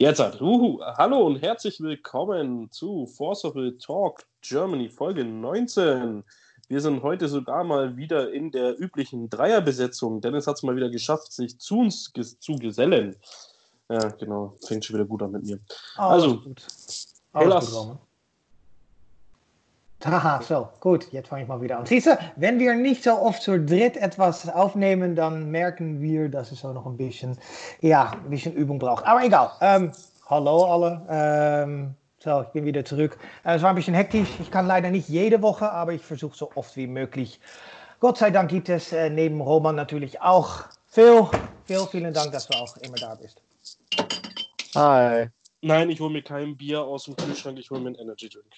Jetzt hat, uhu, hallo und herzlich willkommen zu Force of the Talk Germany Folge 19. Wir sind heute sogar mal wieder in der üblichen Dreierbesetzung. Dennis hat es mal wieder geschafft, sich zu uns ges zu gesellen. Ja, genau, fängt schon wieder gut an mit mir. Oh, also, gut. Alles gut, Haha, so, gut, jetzt fange ich mal wieder an. Siehst du, wenn wir nicht so oft zu dritt etwas aufnehmen, dann merken wir, dass es so noch ein bisschen, ja, ein bisschen Übung braucht. Aber egal. Ähm, hallo alle. Ähm, so, ich bin wieder zurück. Äh, es war ein bisschen hektisch. Ich kann leider nicht jede Woche, aber ich versuche so oft wie möglich. Gott sei Dank gibt es äh, neben Roman natürlich auch Phil. Phil, vielen Dank, dass du auch immer da bist. Hi. Nein, ich hole mir kein Bier aus dem Kühlschrank, ich hole mir einen Energy Drink.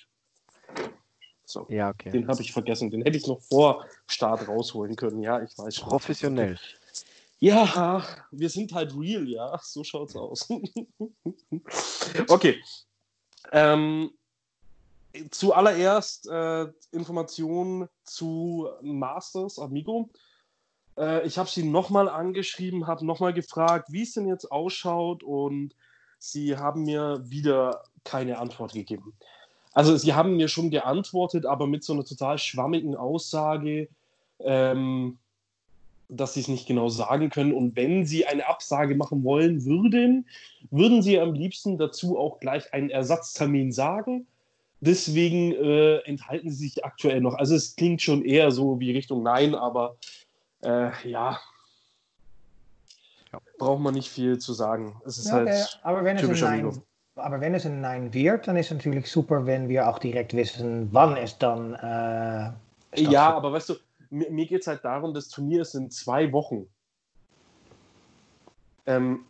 So. Ja, okay. Den habe ich vergessen. Den hätte ich noch vor Start rausholen können. Ja, ich weiß schon. Professionell. Ja, wir sind halt real, ja. So schaut's aus. okay. Ähm, zuallererst äh, Informationen zu Masters Amigo. Äh, ich habe sie nochmal angeschrieben, habe nochmal gefragt, wie es denn jetzt ausschaut und sie haben mir wieder keine Antwort gegeben. Also sie haben mir schon geantwortet, aber mit so einer total schwammigen Aussage, ähm, dass sie es nicht genau sagen können. Und wenn sie eine Absage machen wollen würden, würden sie am liebsten dazu auch gleich einen Ersatztermin sagen. Deswegen äh, enthalten sie sich aktuell noch. Also es klingt schon eher so wie Richtung Nein, aber äh, ja, ja, braucht man nicht viel zu sagen. Es ist ja, halt okay. aber wenn typisch es ein Nein, aber wenn es ein Nein wird, dann ist es natürlich super, wenn wir auch direkt wissen, wann es dann. Äh, ja, aber weißt du, mir, mir geht es halt darum, das Turnier ist in zwei Wochen. Ähm,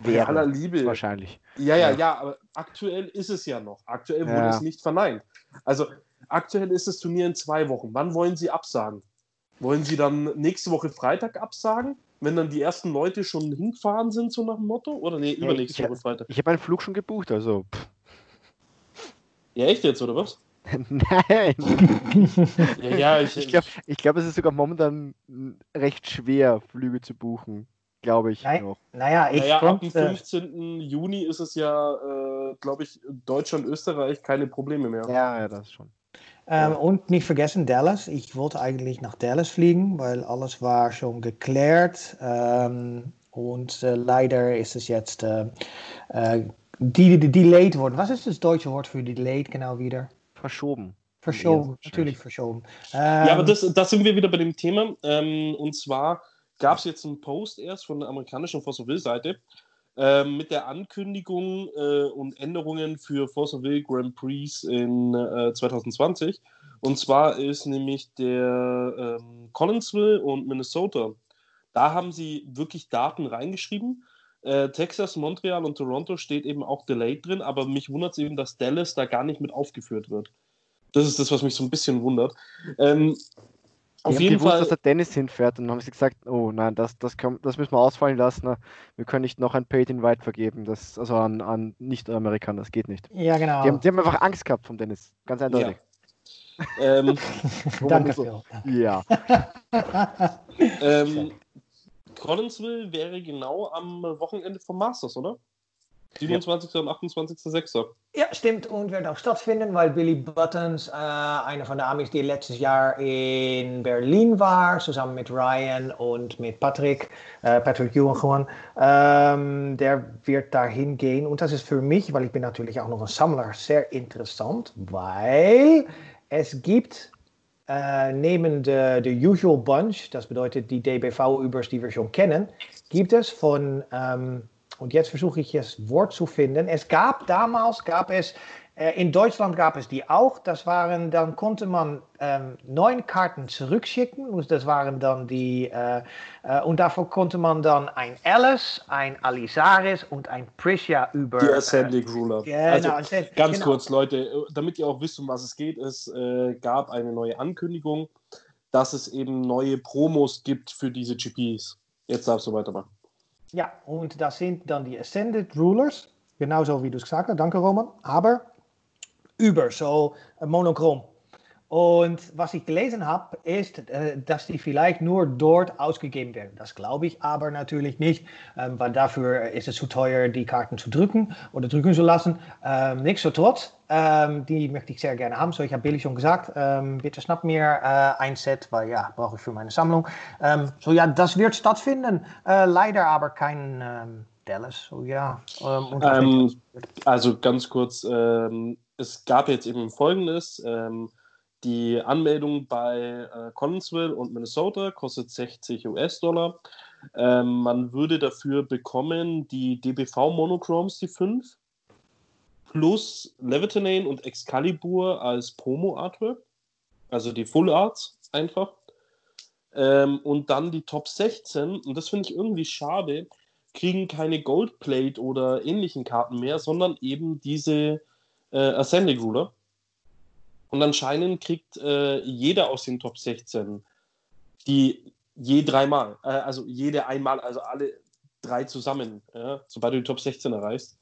Wäre aller Liebe. Wahrscheinlich. Ja, ja, ja, ja, aber aktuell ist es ja noch. Aktuell wurde ja. es nicht verneint. Also aktuell ist das Turnier in zwei Wochen. Wann wollen Sie absagen? Wollen Sie dann nächste Woche Freitag absagen? Wenn dann die ersten Leute schon hingefahren sind, so nach dem Motto? Oder nee, übernächste Woche Freitag? Ich habe meinen Flug schon gebucht, also. Pff. Ja, echt jetzt, oder was? Nein. ja, ja, ich, ich glaube, ich glaub, es ist sogar momentan recht schwer, Flüge zu buchen. Glaube ich Nein, noch. Naja, ich naja, ab dem 15. Juni ist es ja, äh, glaube ich, Deutschland, Österreich keine Probleme mehr. Ja, ja, das schon. Ähm, und nicht vergessen Dallas. Ich wollte eigentlich nach Dallas fliegen, weil alles war schon geklärt. Ähm, und äh, leider ist es jetzt äh, äh, die, die, delayed worden. Was ist das deutsche Wort für delayed genau wieder? Verschoben. Verschoben, ja, natürlich verschoben. Ähm, ja, aber das, das sind wir wieder bei dem Thema. Ähm, und zwar gab es jetzt einen Post erst von der amerikanischen Fossil-Seite, ähm, mit der Ankündigung äh, und Änderungen für Force of Will Grand Prix in äh, 2020. Und zwar ist nämlich der ähm, Collinsville und Minnesota. Da haben sie wirklich Daten reingeschrieben. Äh, Texas, Montreal und Toronto steht eben auch delayed drin, aber mich wundert es eben, dass Dallas da gar nicht mit aufgeführt wird. Das ist das, was mich so ein bisschen wundert. Ähm, auf jeden gewusst, Fall. dass der Dennis hinfährt und dann haben sie gesagt, oh nein, das, das, kann, das müssen wir ausfallen lassen. Wir können nicht noch ein Paid Invite vergeben, das, also an, an Nicht-Amerikaner, das geht nicht. Ja, genau. Die haben, die haben einfach Angst gehabt vom Dennis, ganz eindeutig. Ja. ähm, Danke, so, Ja. ähm, Collinsville wäre genau am Wochenende vom Masters, oder? 27. Ja. und 28.06. Ja, stimmt und wird auch stattfinden, weil Billy Buttons, äh, einer von den Amis, die letztes Jahr in Berlin war, zusammen mit Ryan und mit Patrick, äh, Patrick Ewan ähm, der wird dahin gehen und das ist für mich, weil ich bin natürlich auch noch ein Sammler, sehr interessant, weil es gibt äh, neben der Usual Bunch, das bedeutet die DBV-Übers, die wir schon kennen, gibt es von ähm, und jetzt versuche ich das Wort zu finden. Es gab damals, gab es, äh, in Deutschland gab es die auch. Das waren, dann konnte man ähm, neun Karten zurückschicken. Das waren dann die, äh, äh, und davor konnte man dann ein Alice, ein Alisaris und ein Prisha über. Die Assembly Ruler. Genau, also, ganz genau. kurz, Leute, damit ihr auch wisst, um was es geht. Es äh, gab eine neue Ankündigung, dass es eben neue Promos gibt für diese GPs. Jetzt darfst du weitermachen. Ja, und das sind dann die Ascended Rulers, genauso wie du es gesagt hast, danke Roman, aber über, so monochrom. Und was ich gelesen habe, ist, äh, dass die vielleicht nur dort ausgegeben werden. Das glaube ich aber natürlich nicht, ähm, weil dafür ist es zu teuer, die Karten zu drücken oder drücken zu lassen. Ähm, Nichtsdestotrotz, ähm, die möchte ich sehr gerne haben. So, ich habe Billy schon gesagt, ähm, bitte schnapp mir äh, ein Set, weil ja, brauche ich für meine Sammlung. Ähm, so ja, das wird stattfinden. Leider aber kein ähm, Dallas. So ja. Ähm, also ganz kurz, es gab jetzt eben Folgendes. Die Anmeldung bei äh, Collinsville und Minnesota kostet 60 US-Dollar. Ähm, man würde dafür bekommen die DBV Monochromes, die 5, plus Levitonane und Excalibur als Promo-Artwork, also die Full Arts einfach. Ähm, und dann die Top 16, und das finde ich irgendwie schade, kriegen keine Goldplate oder ähnlichen Karten mehr, sondern eben diese äh, Ascending Ruler. Und anscheinend kriegt äh, jeder aus den Top 16 die je dreimal, äh, also jede einmal, also alle drei zusammen, ja, sobald du die Top 16 erreichst.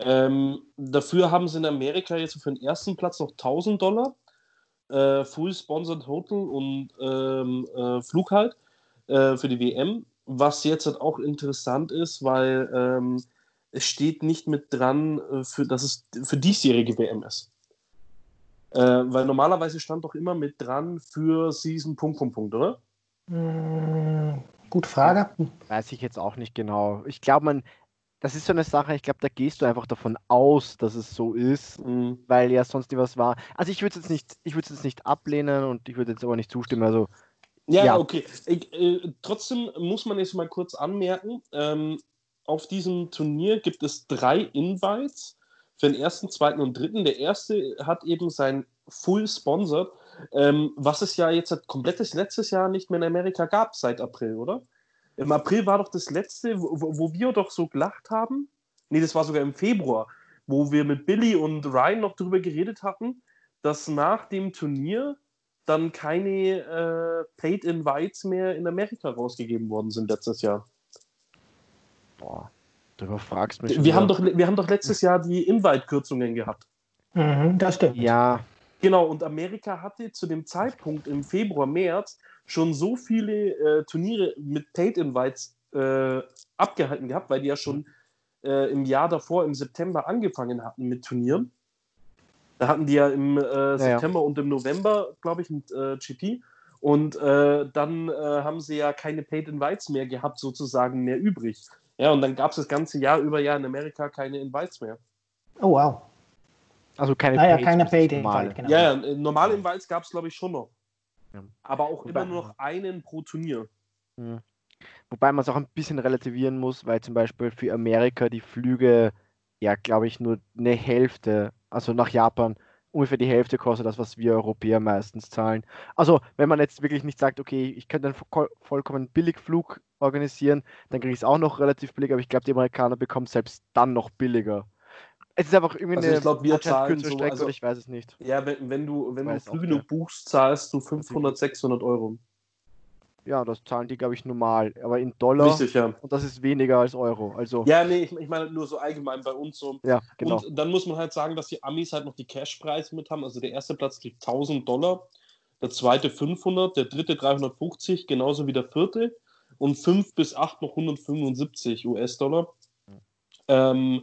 Ähm, dafür haben sie in Amerika jetzt für den ersten Platz noch 1000 Dollar, äh, Full Sponsored Hotel und ähm, äh, Flug halt äh, für die WM. Was jetzt halt auch interessant ist, weil ähm, es steht nicht mit dran, äh, für, dass es für diesjährige WM ist. Äh, weil normalerweise stand doch immer mit dran für Season Punkt, Punkt, Punkt, oder? Hm, gute Frage. Weiß ich jetzt auch nicht genau. Ich glaube, man, das ist so eine Sache, ich glaube, da gehst du einfach davon aus, dass es so ist, mhm. weil ja sonst nie was war. Also ich würde es jetzt nicht, ich würde es jetzt nicht ablehnen und ich würde jetzt aber nicht zustimmen. Also ja, ja. okay. Ich, äh, trotzdem muss man jetzt mal kurz anmerken, ähm, auf diesem Turnier gibt es drei Invites für den ersten, zweiten und dritten. Der erste hat eben sein Full Sponsored, ähm, was es ja jetzt seit komplettes letztes Jahr nicht mehr in Amerika gab, seit April, oder? Im April war doch das letzte, wo, wo wir doch so gelacht haben. Nee, das war sogar im Februar, wo wir mit Billy und Ryan noch darüber geredet hatten, dass nach dem Turnier dann keine äh, Paid Invites mehr in Amerika rausgegeben worden sind letztes Jahr. Boah, Du überfragst mich. Wir haben, doch, wir haben doch letztes Jahr die Invite-Kürzungen gehabt. Mhm, das stimmt. Ja. Genau, und Amerika hatte zu dem Zeitpunkt im Februar, März schon so viele äh, Turniere mit Paid Invites äh, abgehalten gehabt, weil die ja schon äh, im Jahr davor, im September, angefangen hatten mit Turnieren. Da hatten die ja im äh, September ja. und im November, glaube ich, mit äh, GP. Und äh, dann haben sie ja keine Paid Invites mehr gehabt, sozusagen mehr übrig. Ja, und dann gab es das ganze Jahr über ja in Amerika keine Invites mehr. Oh, wow. Also keine ah, ja, keine Paid Invite, genau. Ja, ja, normale Invites gab es, glaube ich, schon noch. Ja. Aber auch Wobei, immer nur noch einen pro Turnier. Ja. Wobei man es auch ein bisschen relativieren muss, weil zum Beispiel für Amerika die Flüge, ja, glaube ich, nur eine Hälfte, also nach Japan, ungefähr die Hälfte kostet das, was wir Europäer meistens zahlen. Also, wenn man jetzt wirklich nicht sagt, okay, ich könnte einen vollkommen Billigflug organisieren, dann kriege ich es auch noch relativ billig, aber ich glaube, die Amerikaner bekommen selbst dann noch billiger. Es ist einfach irgendwie also eine ich glaub, wir zahlen so, Strecke, also, ich weiß es nicht. Ja, wenn, wenn du, wenn du früh genug buchst, zahlst du 500, 600 Euro. Ja, das zahlen die, glaube ich, normal. Aber in Dollar. Richtig, ja. Und das ist weniger als Euro. Also, ja, nee, ich, ich meine nur so allgemein bei uns so. Ja, genau. Und dann muss man halt sagen, dass die Amis halt noch die Cashpreise mit haben. Also der erste Platz kriegt 1000 Dollar, der zweite 500, der dritte 350, genauso wie der vierte und 5 bis 8 noch 175 US-Dollar. Ähm,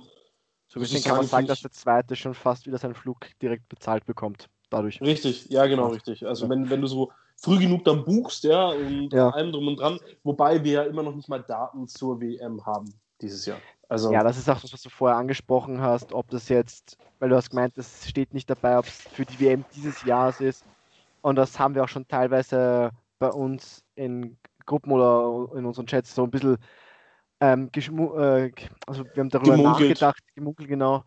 so gesehen kann man sagen, dass der zweite schon fast wieder seinen Flug direkt bezahlt bekommt. Dadurch. Richtig, ja, genau, richtig. Also, wenn, wenn du so früh genug dann buchst, ja, und ja. allem drum und dran, wobei wir ja immer noch nicht mal Daten zur WM haben dieses Jahr. Also, ja, das ist auch das, was du vorher angesprochen hast, ob das jetzt, weil du hast gemeint, es steht nicht dabei, ob es für die WM dieses Jahres ist. Und das haben wir auch schon teilweise bei uns in Gruppen oder in unseren Chats so ein bisschen ähm, äh, also wir haben darüber gemunkelt. nachgedacht, gemunkelt genau.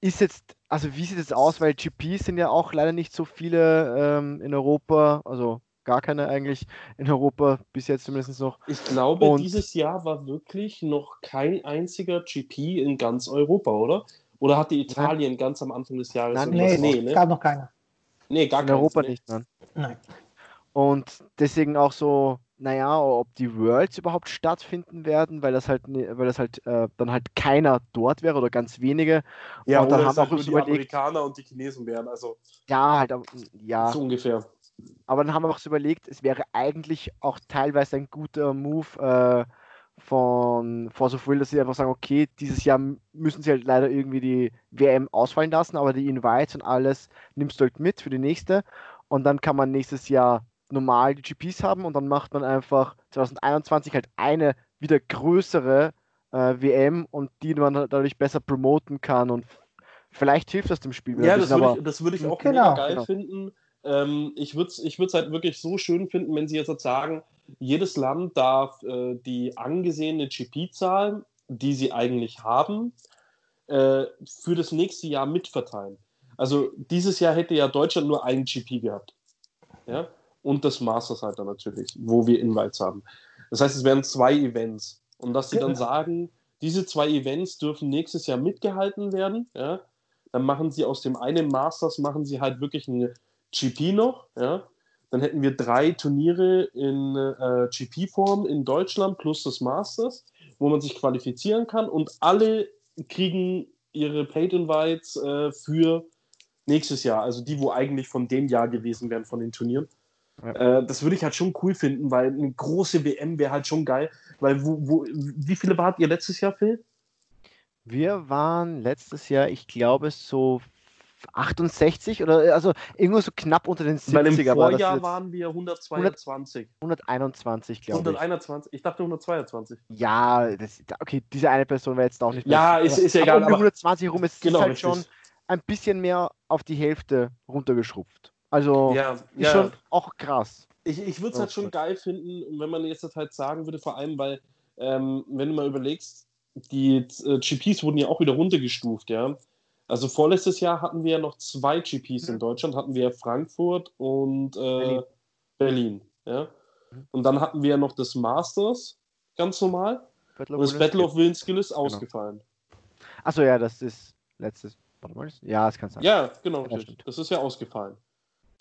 Ist jetzt, also wie sieht es aus, weil GPs sind ja auch leider nicht so viele ähm, in Europa, also gar keine eigentlich in Europa, bis jetzt zumindest noch. Ich glaube, Und dieses Jahr war wirklich noch kein einziger GP in ganz Europa, oder? Oder hatte Italien nein. ganz am Anfang des Jahres? Nein, nee, nee, ne? gab noch keiner. Nee, gar in Europa nicht. Nein. nein. Und deswegen auch so, naja, ob die Worlds überhaupt stattfinden werden, weil das halt, weil das halt äh, dann halt keiner dort wäre oder ganz wenige. Ja, und dann haben halt auch nur die überlegt, Amerikaner und die Chinesen wären, also. Ja, halt, ja. So ungefähr. Aber dann haben wir auch so überlegt, es wäre eigentlich auch teilweise ein guter Move äh, von Force of Will, dass sie einfach sagen, okay, dieses Jahr müssen sie halt leider irgendwie die WM ausfallen lassen, aber die Invites und alles nimmst du halt mit für die nächste und dann kann man nächstes Jahr normal die GPs haben und dann macht man einfach 2021 halt eine wieder größere äh, WM und die man dadurch besser promoten kann und vielleicht hilft das dem Spiel. Ja, das würde, ich, das würde ich auch genau, mega geil genau. finden. Ähm, ich würde es ich halt wirklich so schön finden, wenn sie jetzt halt sagen, jedes Land darf äh, die angesehene GP-Zahl, die sie eigentlich haben, äh, für das nächste Jahr mitverteilen. Also dieses Jahr hätte ja Deutschland nur einen GP gehabt. Ja? Und das Masters halt dann natürlich, wo wir Invites haben. Das heißt, es wären zwei Events. Und dass sie dann sagen, diese zwei Events dürfen nächstes Jahr mitgehalten werden, ja? dann machen sie aus dem einen Masters, machen sie halt wirklich eine GP noch, ja? Dann hätten wir drei Turniere in äh, GP-Form in Deutschland plus das Masters, wo man sich qualifizieren kann und alle kriegen ihre Paid Invites äh, für nächstes Jahr, also die, wo eigentlich von dem Jahr gewesen wären von den Turnieren. Ja. Äh, das würde ich halt schon cool finden, weil eine große WM wäre halt schon geil. Weil wo, wo, wie viele wart ihr letztes Jahr, Phil? Wir waren letztes Jahr, ich glaube, so 68 oder also irgendwo so knapp unter den 70er. Weil im Vorjahr war waren wir 122. 121, glaube ich. 121, ich dachte 122. Ja, das, okay, diese eine Person wäre jetzt auch nicht Ja, ist, ist ja egal. Um 120 rum ist genau, halt schon ein bisschen mehr auf die Hälfte runtergeschrupft. Also ja, ist ja. schon auch krass. Ich, ich würde es halt schon geil finden, wenn man jetzt halt sagen würde, vor allem, weil, ähm, wenn du mal überlegst, die äh, GPs wurden ja auch wieder runtergestuft, ja. Also vorletztes Jahr hatten wir ja noch zwei GPs mhm. in Deutschland, hatten wir Frankfurt und äh, Berlin. Berlin ja? Mhm. Und dann hatten wir ja noch das Masters, ganz normal. Battle und das Battle of Willenskill ist genau. ausgefallen. Achso, ja, das ist letztes. Ja, das kann sein. Ja, genau, ja, das ist ja ausgefallen.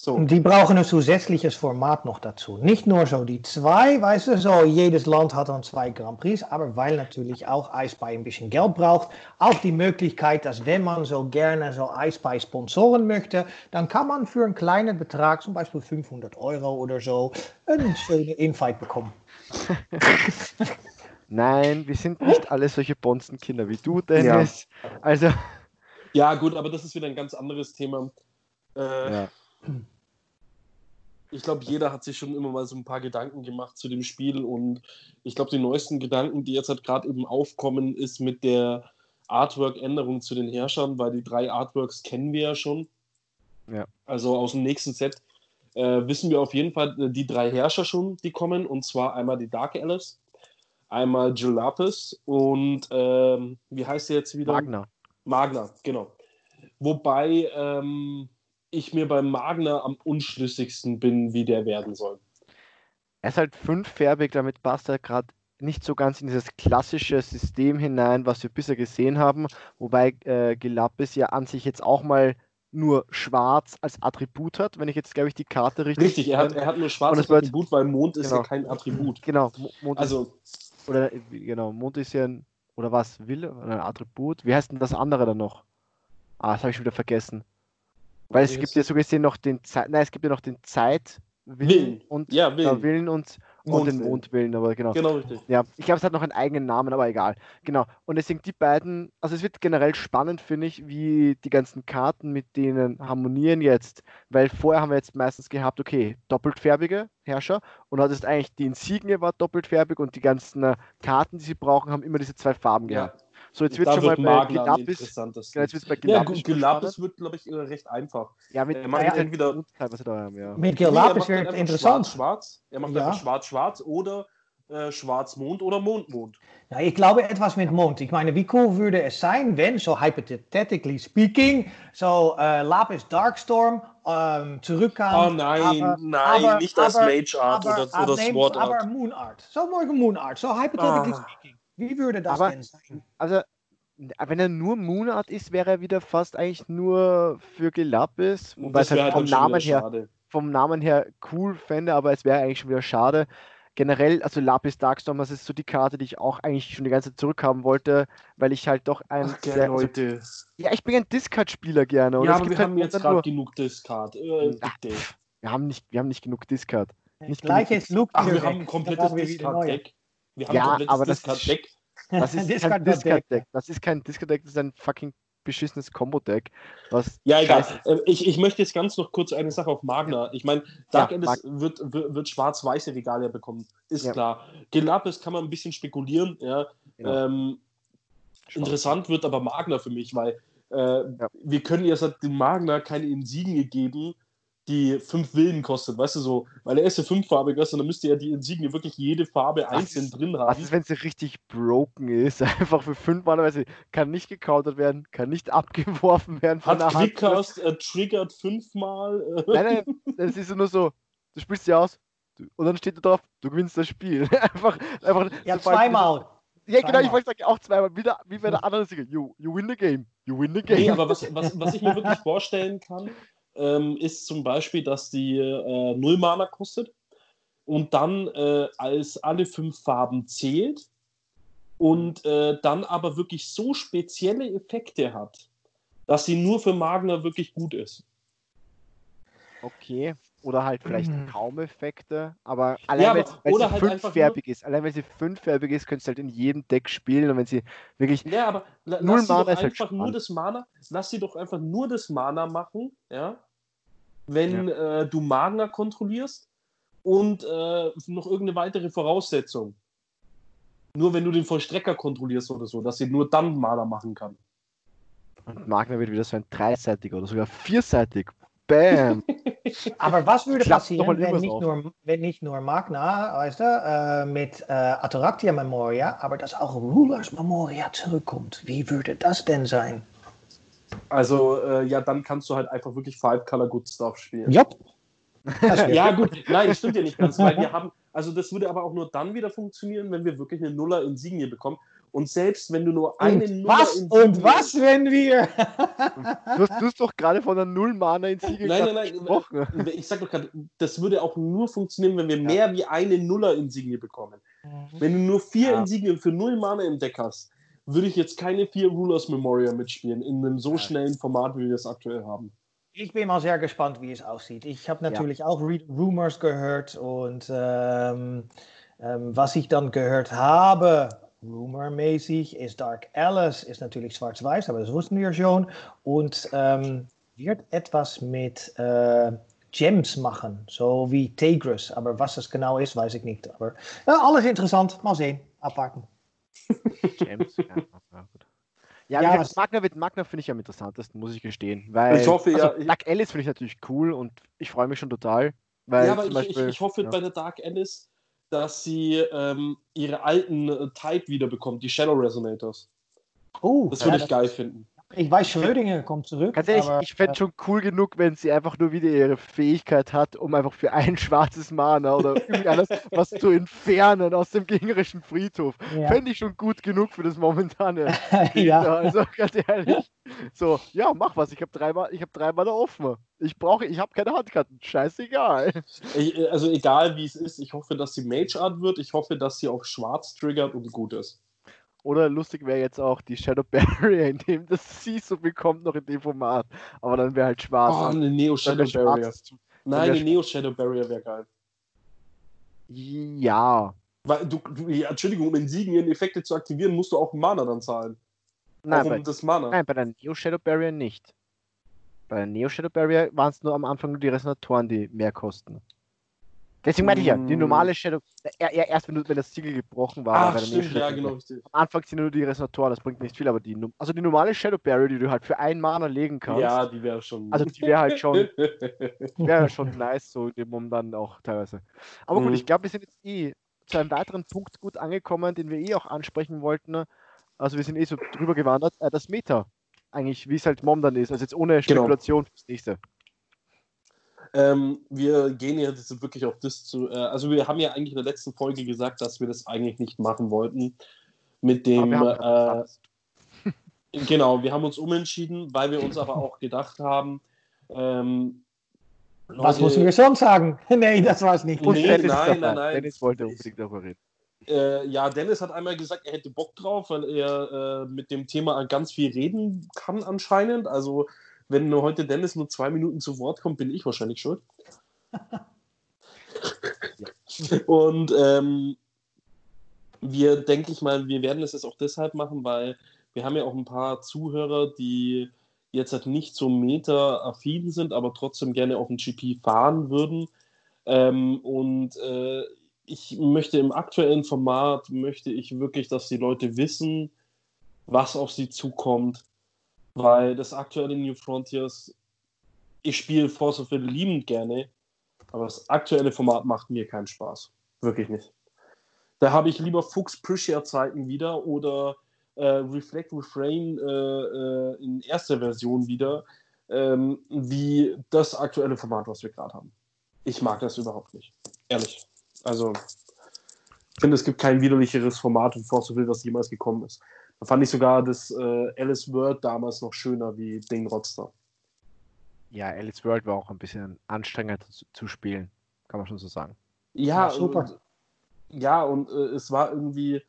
So. Die brauchen ein zusätzliches Format noch dazu. Nicht nur so die zwei, weißt du, so jedes Land hat dann zwei Grand Prix, aber weil natürlich auch Eispy ein bisschen Geld braucht, auch die Möglichkeit, dass wenn man so gerne so Eispy sponsoren möchte, dann kann man für einen kleinen Betrag, zum Beispiel 500 Euro oder so, einen schönen Invite bekommen. Nein, wir sind nicht alle solche Bonzenkinder wie du, Dennis. Ja. Also. Ja, gut, aber das ist wieder ein ganz anderes Thema. Äh, ja ich glaube, jeder hat sich schon immer mal so ein paar Gedanken gemacht zu dem Spiel und ich glaube, die neuesten Gedanken, die jetzt halt gerade eben aufkommen, ist mit der Artwork-Änderung zu den Herrschern, weil die drei Artworks kennen wir ja schon. Ja. Also aus dem nächsten Set äh, wissen wir auf jeden Fall äh, die drei Herrscher schon, die kommen, und zwar einmal die Dark Alice, einmal Julapis und ähm, wie heißt der jetzt wieder? Magna. Magna, genau. Wobei ähm, ich mir beim Magner am unschlüssigsten bin, wie der werden soll. Er ist halt fünffärbig, damit passt er gerade nicht so ganz in dieses klassische System hinein, was wir bisher gesehen haben, wobei äh, Gelapis ja an sich jetzt auch mal nur schwarz als Attribut hat, wenn ich jetzt, glaube ich, die Karte richtig. Richtig, er hat, er hat nur schwarz als Attribut, weil Mond ist genau. ja kein Attribut. Genau, Mond also, ist, oder genau, Mond ist ja ein, oder was, Wille, ein Attribut. Wie heißt denn das andere dann noch? Ah, das habe ich schon wieder vergessen. Weil es gibt ja so gesehen noch den Zeit, nein, es gibt ja noch den Zeit Willen und ja, Willen. Ja, Willen und, und den Mondwillen, aber genau. Genau, richtig. Ja, ich glaube, es hat noch einen eigenen Namen, aber egal. Genau. Und deswegen die beiden, also es wird generell spannend, finde ich, wie die ganzen Karten mit denen harmonieren jetzt, weil vorher haben wir jetzt meistens gehabt, okay, doppeltfärbige Herrscher und hattest eigentlich die Insigne war doppeltfärbig und die ganzen äh, Karten, die sie brauchen, haben immer diese zwei Farben gehabt. So, jetzt wird schon mal bei Gelapis. Ja, jetzt bei Gelapis. Ja, wird, glaube ich, recht einfach. Ja, mit, er macht ja, entweder, ja. mit Gelapis nee, wird interessant. Schwarz, Er macht ja. einfach schwarz-schwarz oder äh, Schwarz-Mond oder Mond-Mond. Ja, ich glaube etwas mit Mond. Ich meine, wie cool würde es sein, wenn, so hypothetically speaking, so äh, Lapis Darkstorm ähm, zurückkam. Oh nein, aber, nein, aber, nicht als Mage Art aber, oder, oder Sword Art. Aber Moon Art. So morgen Moon Art. So hypothetically ah. speaking. Wie würde das aber, denn sein? Also, wenn er nur Moonart ist, wäre er wieder fast eigentlich nur für Gelapis. Wobei es halt vom Namen her vom Namen her cool fände, aber es wäre eigentlich schon wieder schade. generell, also Lapis Darkstorm, das ist so die Karte, die ich auch eigentlich schon die ganze Zeit zurückhaben wollte, weil ich halt doch ein. Ach, sehr, Leute. Also, ja, ich bin ein Discard-Spieler gerne. Und ja, aber wir halt haben jetzt gerade genug Discard. Äh, Ach, wir, haben nicht, wir haben nicht genug Discard. Nicht Gleiches Look. Ach, wir haben ein komplettes Discard-Deck. Wir haben ja, ein komplettes Discard-Deck. Das ist kein Discard-Deck. Das ist kein Discard-Deck, das ist ein fucking beschissenes Combo-Deck. Ja, egal. Äh, ich, ich möchte jetzt ganz noch kurz eine Sache auf Magna. Ich meine, Dark ja, Endless wird, wird, wird schwarz-weiße Regalia bekommen. Ist ja. klar. Gelapis kann man ein bisschen spekulieren. Ja. Genau. Ähm, interessant wird aber Magna für mich, weil äh, ja. wir können jetzt dem Magna keine Insigne geben, die fünf Willen kostet, weißt du so, weil er ist ja fünffarbig, weißt du, dann müsste ja die Insigne wirklich jede Farbe was einzeln ist, drin haben. Was ist, wenn sie richtig broken ist? Einfach für fünf Mal, kann nicht gecountert werden, kann nicht abgeworfen werden von Hat der Quickcast äh, triggert fünfmal. Äh. Nein, nein, das ist nur so, du spielst sie aus und dann steht da drauf, du gewinnst das Spiel. einfach, einfach. Ja, zweimal. Ja, genau, ich wollte sagen, auch zweimal. Wieder, wie bei der anderen Siegel. You, you win the game. You win the game. Nee, aber was, was, was ich mir wirklich vorstellen kann, ähm, ist zum Beispiel, dass die äh, 0 Mana kostet und dann äh, als alle fünf Farben zählt und äh, dann aber wirklich so spezielle Effekte hat, dass sie nur für Magner wirklich gut ist. Okay. Oder halt vielleicht mhm. kaum Effekte, aber allein ja, weil, sie halt fünffärbig ist, allein weil sie fünffärbig ist, könntest du halt in jedem Deck spielen und wenn sie wirklich ja, aber null lass Mana ist halt einfach nur das Mana, lass sie doch einfach nur das Mana machen, ja, wenn ja. äh, du Magna kontrollierst und äh, noch irgendeine weitere Voraussetzung. Nur wenn du den Vollstrecker kontrollierst oder so, dass sie nur dann Mana machen kann. Und Magna wird wieder so ein dreiseitiger oder sogar vierseitig. Bam! Aber was würde passieren, wenn nicht, nur, wenn nicht nur Magna, weißt du, äh, mit äh, Attractia Memoria, aber dass auch Rulers Memoria zurückkommt? Wie würde das denn sein? Also, äh, ja, dann kannst du halt einfach wirklich Five Color Good Stuff spielen. Yep. ja, gut, nein, das stimmt ja nicht ganz, weil wir haben, also das würde aber auch nur dann wieder funktionieren, wenn wir wirklich eine Nuller Insignie bekommen. Und selbst wenn du nur eine und Nuller was. Und was, wenn wir. du, hast, du hast doch gerade von einer Null-Mana Insignie Nein, nein, nein. Ich sag doch gerade, das würde auch nur funktionieren, wenn wir ja. mehr wie eine Nuller Insignie bekommen. Mhm. Wenn du nur vier ja. Insignien für Null Mana im Deck hast, würde ich jetzt keine vier Rulers Memorial mitspielen in einem so schnellen Format, wie wir es aktuell haben. Ich bin mal sehr gespannt, wie es aussieht. Ich habe natürlich ja. auch Rumors gehört und ähm, ähm, was ich dann gehört habe, rumormäßig, ist Dark Alice, ist natürlich schwarz-weiß, aber das wussten wir schon. Und ähm, wird etwas mit äh, Gems machen, so wie Tigris. Aber was das genau ist, weiß ich nicht. Aber ja, alles interessant. Mal sehen. Abwarten. James, ja, gut. Ja, ja gesagt, Magna, Magna finde ich am interessantesten, muss ich gestehen. Weil, ich hoffe, also, ja. Dark Alice finde ich natürlich cool und ich freue mich schon total. Weil ja, aber ich, Beispiel, ich, ich, hoffe ja. bei der Dark Alice, dass sie ähm, ihre alten äh, Type wiederbekommt, die Shadow Resonators. Oh, das würde ja, ich geil finden. Ich weiß, Schrödinger kommt zurück. Ganz ehrlich, aber, ich fände äh, schon cool genug, wenn sie einfach nur wieder ihre Fähigkeit hat, um einfach für ein schwarzes Mana oder irgendwas was zu entfernen aus dem gegnerischen Friedhof. Ja. Fände ich schon gut genug für das momentane. ja. Also ganz ehrlich. So, ja, mach was. Ich habe dreimal, ich habe dreimal offen. Ich brauche, ich habe keine Handkarten. Scheißegal. Ich, also egal wie es ist, ich hoffe, dass sie Mage Art wird. Ich hoffe, dass sie auf Schwarz triggert und gut ist. Oder lustig wäre jetzt auch die Shadow Barrier, in dem das sie so bekommt, noch in dem Format. Aber dann wäre halt schwarz. Oh, eine Neo Shadow Barrier. Nein, eine Neo Shadow Barrier wäre geil. Ja. Weil du, du ja, Entschuldigung, um Insignien-Effekte zu aktivieren, musst du auch Mana dann zahlen. Nein, um bei, das Mana. nein, bei der Neo Shadow Barrier nicht. Bei der Neo Shadow Barrier waren es nur am Anfang nur die Resonatoren, die mehr kosten. Deswegen meinte ich ja, die normale Shadow, erst wenn, du, wenn das Siegel gebrochen war. Ach, stimmt, ja, genau. Richtig. Am Anfang sind nur die Resonatoren, das bringt nicht viel, aber die, also die normale Shadow Barrier, die du halt für einen Mana legen kannst. Ja, die wäre schon. Also die wäre halt schon, wäre schon nice, so in dem Moment dann auch teilweise. Aber mhm. gut, ich glaube, wir sind jetzt eh zu einem weiteren Punkt gut angekommen, den wir eh auch ansprechen wollten. Also wir sind eh so drüber gewandert, äh, das Meta. Eigentlich, wie es halt momentan ist. Also jetzt ohne genau. Spekulation genau. fürs nächste. Ähm, wir gehen jetzt wirklich auf das zu. Äh, also, wir haben ja eigentlich in der letzten Folge gesagt, dass wir das eigentlich nicht machen wollten. Mit dem. Äh, genau, wir haben uns umentschieden, weil wir uns aber auch gedacht haben, ähm, Was müssen wir sonst sagen? nee, das war es nicht. Nee, Dennis nein, nein, nein. Dennis wollte unbedingt darüber reden. Äh, ja, Dennis hat einmal gesagt, er hätte Bock drauf, weil er äh, mit dem Thema ganz viel reden kann anscheinend. Also, wenn heute Dennis nur zwei Minuten zu Wort kommt, bin ich wahrscheinlich schuld. Und ähm, wir, denke ich mal, wir werden es jetzt auch deshalb machen, weil wir haben ja auch ein paar Zuhörer, die jetzt halt nicht so meta-affin sind, aber trotzdem gerne auf den GP fahren würden. Ähm, und äh, ich möchte im aktuellen Format, möchte ich wirklich, dass die Leute wissen, was auf sie zukommt, weil das aktuelle New Frontiers, ich spiele Force of Will liebend gerne, aber das aktuelle Format macht mir keinen Spaß. Wirklich nicht. Da habe ich lieber Fuchs Prisher Zeiten wieder oder äh, Reflect Refrain äh, äh, in erster Version wieder, ähm, wie das aktuelle Format, was wir gerade haben. Ich mag das überhaupt nicht. Ehrlich. Also, ich finde, es gibt kein widerlicheres Format in Force of Will, was jemals gekommen ist. Da fand ich sogar das äh, Alice Word damals noch schöner wie Ding Rodstar. Ja, Alice World war auch ein bisschen anstrengender zu, zu spielen, kann man schon so sagen. Ja, Ja, super. Und, ja, und äh, es war irgendwie.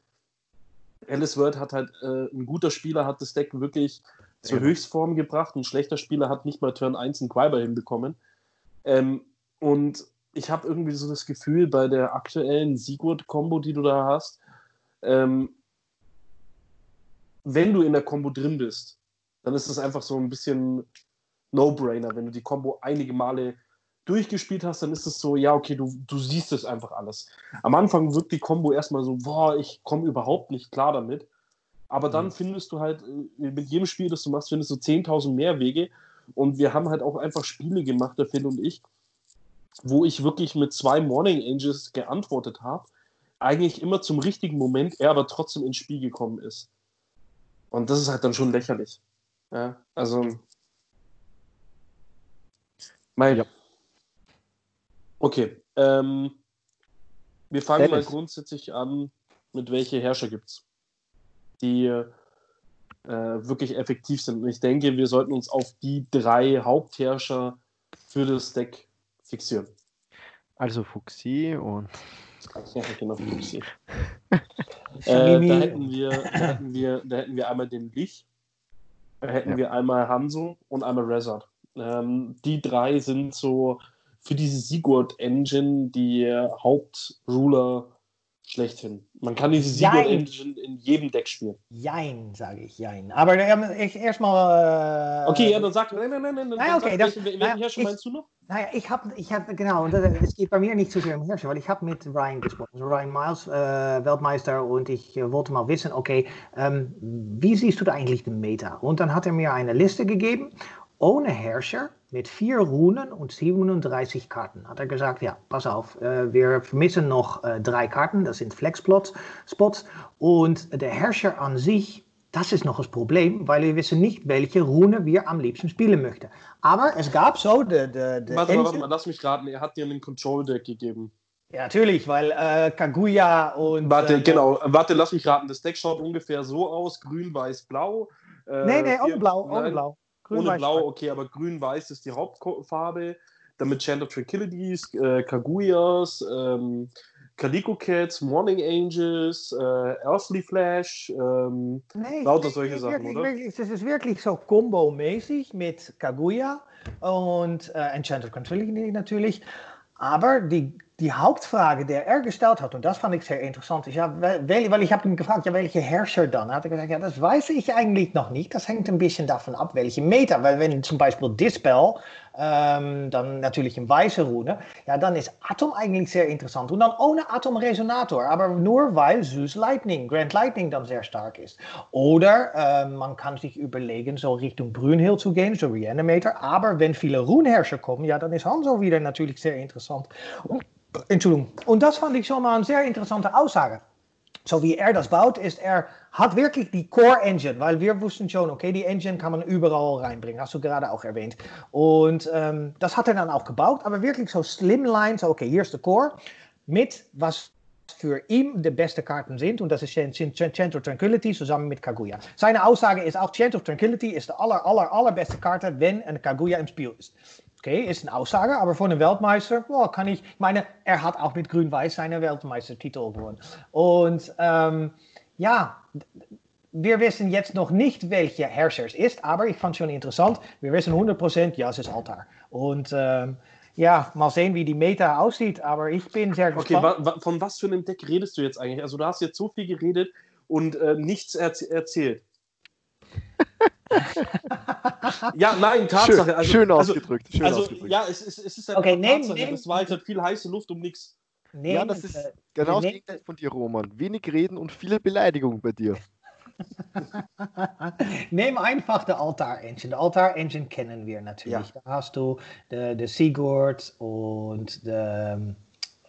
Alice Word hat halt, äh, ein guter Spieler hat das Deck wirklich zur Ja. Höchstform gebracht. Ein schlechter Spieler hat nicht mal Turn 1 einen Quiber hinbekommen. Ähm, und ich habe irgendwie so das Gefühl, bei der aktuellen Sigurd-Kombo, die du da hast, ähm, wenn du in der Kombo drin bist, dann ist das einfach so ein bisschen No-Brainer. Wenn du die Kombo einige Male durchgespielt hast, dann ist es so, ja, okay, du, du siehst es einfach alles. Am Anfang wirkt die Kombo erstmal so, boah, ich komme überhaupt nicht klar damit. Aber dann Mhm. findest du halt, äh, mit jedem Spiel, das du machst, findest du 10.000 mehr Wege. Und wir haben halt auch einfach Spiele gemacht, der Phil und ich, wo ich wirklich mit zwei Morning Angels geantwortet habe, eigentlich immer zum richtigen Moment, er aber trotzdem ins Spiel gekommen ist. Und das ist halt dann schon lächerlich. Ja, also. Mein. Ja. Okay. Ähm, wir fangen Dennis. mal grundsätzlich an, mit welche Herrscher gibt's, die äh, wirklich effektiv sind. Und ich denke, wir sollten uns auf die drei Hauptherrscher für das Deck fixieren. Also Fuxi und Ja, genau, Fuchsi. äh, da, hätten wir, da, hätten wir, da hätten wir einmal den Lich, da hätten Ja. wir einmal Hanzo und einmal Rezard. Ähm, die drei sind so für diese Sigurd-Engine die Hauptruler schlechthin. Man kann diese Jein. Sigurd-Engine in jedem Deck spielen. Jein, sage ich, jein. Aber ähm, ich erstmal. Äh, Okay, ja, dann sag, nein, nein, nein, nein, Ah, okay, sag, das- welchen, naja, Herrscher ich- meinst du noch? Naja, ich habe, ich hab, genau, es geht bei mir nicht so sehr um Herrscher, weil ich habe mit Ryan gesprochen, also Ryan Miles, äh, Weltmeister, und ich äh, wollte mal wissen, okay, ähm, wie siehst du da eigentlich den Meta? Und dann hat er mir eine Liste gegeben, ohne Herrscher, mit vier Runen und 37 Karten. Hat er gesagt, ja, pass auf, äh, wir vermissen noch äh, drei Karten, das sind Flexplots, Spots, und der Herrscher an sich, das ist noch das Problem, weil wir wissen nicht, welche Rune wir am liebsten spielen möchten. Aber es gab so de, de, de Warte warte mal, lass mich raten, er hat dir einen Control-Deck gegeben. Ja, natürlich, weil äh, Kaguya und. Warte, äh, genau. Warte, lass mich raten. Das Deck schaut ungefähr so aus: grün, weiß, blau. Äh, Nee, nee, ohne vier- Blau, ohne nein, Blau. Grün, ohne weiß, Blau, okay, aber grün-weiß ist die Hauptfarbe. Dann mit Chant of Tranquilities, äh, Kaguyas, ähm, Calico Cats, Morning Angels, äh, Earthly Flash. Ähm, Nee, Lauter solche Sachen, wirklich, oder? Wirklich, es ist wirklich so combo-mäßig mit Kaguya und äh, Enchanted Tranquility natürlich. Aber die, die Hauptfrage, die er gestellt hat, und das fand ich sehr interessant, ist ja, wel, weil ich habe ihn gefragt, ja, welche Herrscher dann? Da hat er gesagt, ja, das weiß ich eigentlich noch nicht. Das hängt ein bisschen davon ab, welche Meta. Weil wenn zum Beispiel Dispel, ähm, dann natürlich een weiße Rune, ja, dann ist Atom eigentlich sehr interessant. Und dann ohne Atom-Resonator, aber nur weil Zeus Lightning, Grand Lightning dann sehr stark ist. Oder äh, man kann sich überlegen, so Richtung Brunhild zu gehen, so Reanimator. Aber wenn viele Runenherrscher kommen, ja, dann ist Hanzo wieder natürlich sehr interessant. Und, Entschuldigung. Und das fand ich schon mal eine sehr interessante Aussage. So wie er das baut, ist er, hat wirklich die Core Engine, weil wir wussten schon, okay, die Engine kann man überall reinbringen, hast du gerade auch erwähnt. Und ähm, das hat er dann auch gebaut, aber wirklich so Slimline, so okay, hier ist der Core, mit was für ihn de beste Karten sind und das ist Chant of Tranquility zusammen mit Kaguya. Seine Aussage ist auch, Chant of Tranquility ist de aller, aller, allerbeste Karte, wenn ein Kaguya im Spiel ist. Okay, ist eine Aussage, aber von einem Weltmeister oh, kann ich, ich meine, er hat auch mit Grün-Weiß seinen Weltmeistertitel gewonnen. Und ähm, ja, wir wissen jetzt noch nicht, welcher Herrscher es ist, aber ich fand es schon interessant. Wir wissen 100%, ja, es ist Altar. Und ähm, ja, mal sehen, wie die Meta aussieht, aber ich bin sehr gespannt. Okay, wa wa von was für einem Deck redest du jetzt eigentlich? Also du hast jetzt so viel geredet und äh, nichts erz erzählt. Ja, nein, Tatsache. Schön, also, schön also, ausgedrückt. Schön also, ausgedrückt. ja, es ist, es ist halt Okay, eine nehmen- Tatsache. nehmen- Das war jetzt halt viel heiße Luft um nichts. Ja, das ist äh, genau das. Gegenteil von dir, Roman. Wenig reden und viele Beleidigungen bei dir. Neem einfach de Altar Engine. De Altar Engine kennen wir natürlich. Da hast du de, de Sigurd und de,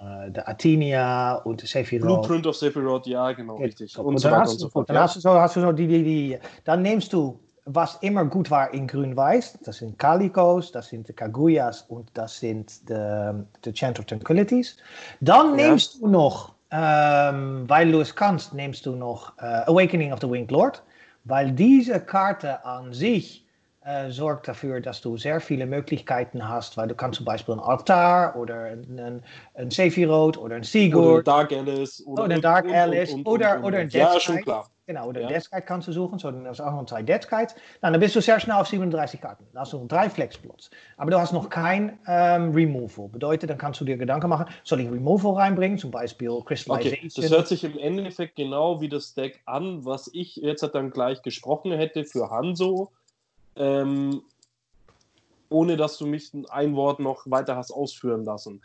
äh, de Athenia und Sephiroth. Blueprint of Sephiroth, ja, genau, richtig. Und, Und so dann, hast, und so fort. dann Ja. hast du so, hast du so die, die, die. Dann nimmst du, was immer gut war in Grün-Weiß. Das sind Kalikos, das sind de Kaguyas und das sind de, de Chant of Tranquilities. Dann Ja. nimmst du noch, ähm, weil es kannst, nimmst du noch äh, Awakening of the Winged Lord. Weil diese Karte an sich äh, sorgt dafür, dass du sehr viele Möglichkeiten hast, weil du kannst zum Beispiel ein Altar oder ein, ein, ein Sephiroth oder ein Oder Sigurd Dark Alice. Oder, Oder und- Dark Alice und- und- oder- und- oder und- ein Ja, Death schon klar. Genau, oder Ja. Death Kite kannst du suchen. So, dann hast du auch noch zwei Death Kites. Nou, dann bist du sehr schnell auf 37 Karten. Dann hast du noch drei Flexplots. Aber du hast noch kein ähm, Removal. Bedeutet, dann kannst du dir Gedanken machen, soll ich Removal reinbringen? Zum Beispiel Okay, Crystallization. das hört sich im Endeffekt genau wie das Deck an, was ich jetzt dann gleich gesprochen hätte für Hanzo, ähm, ohne dass du mich ein Wort noch weiter hast ausführen lassen.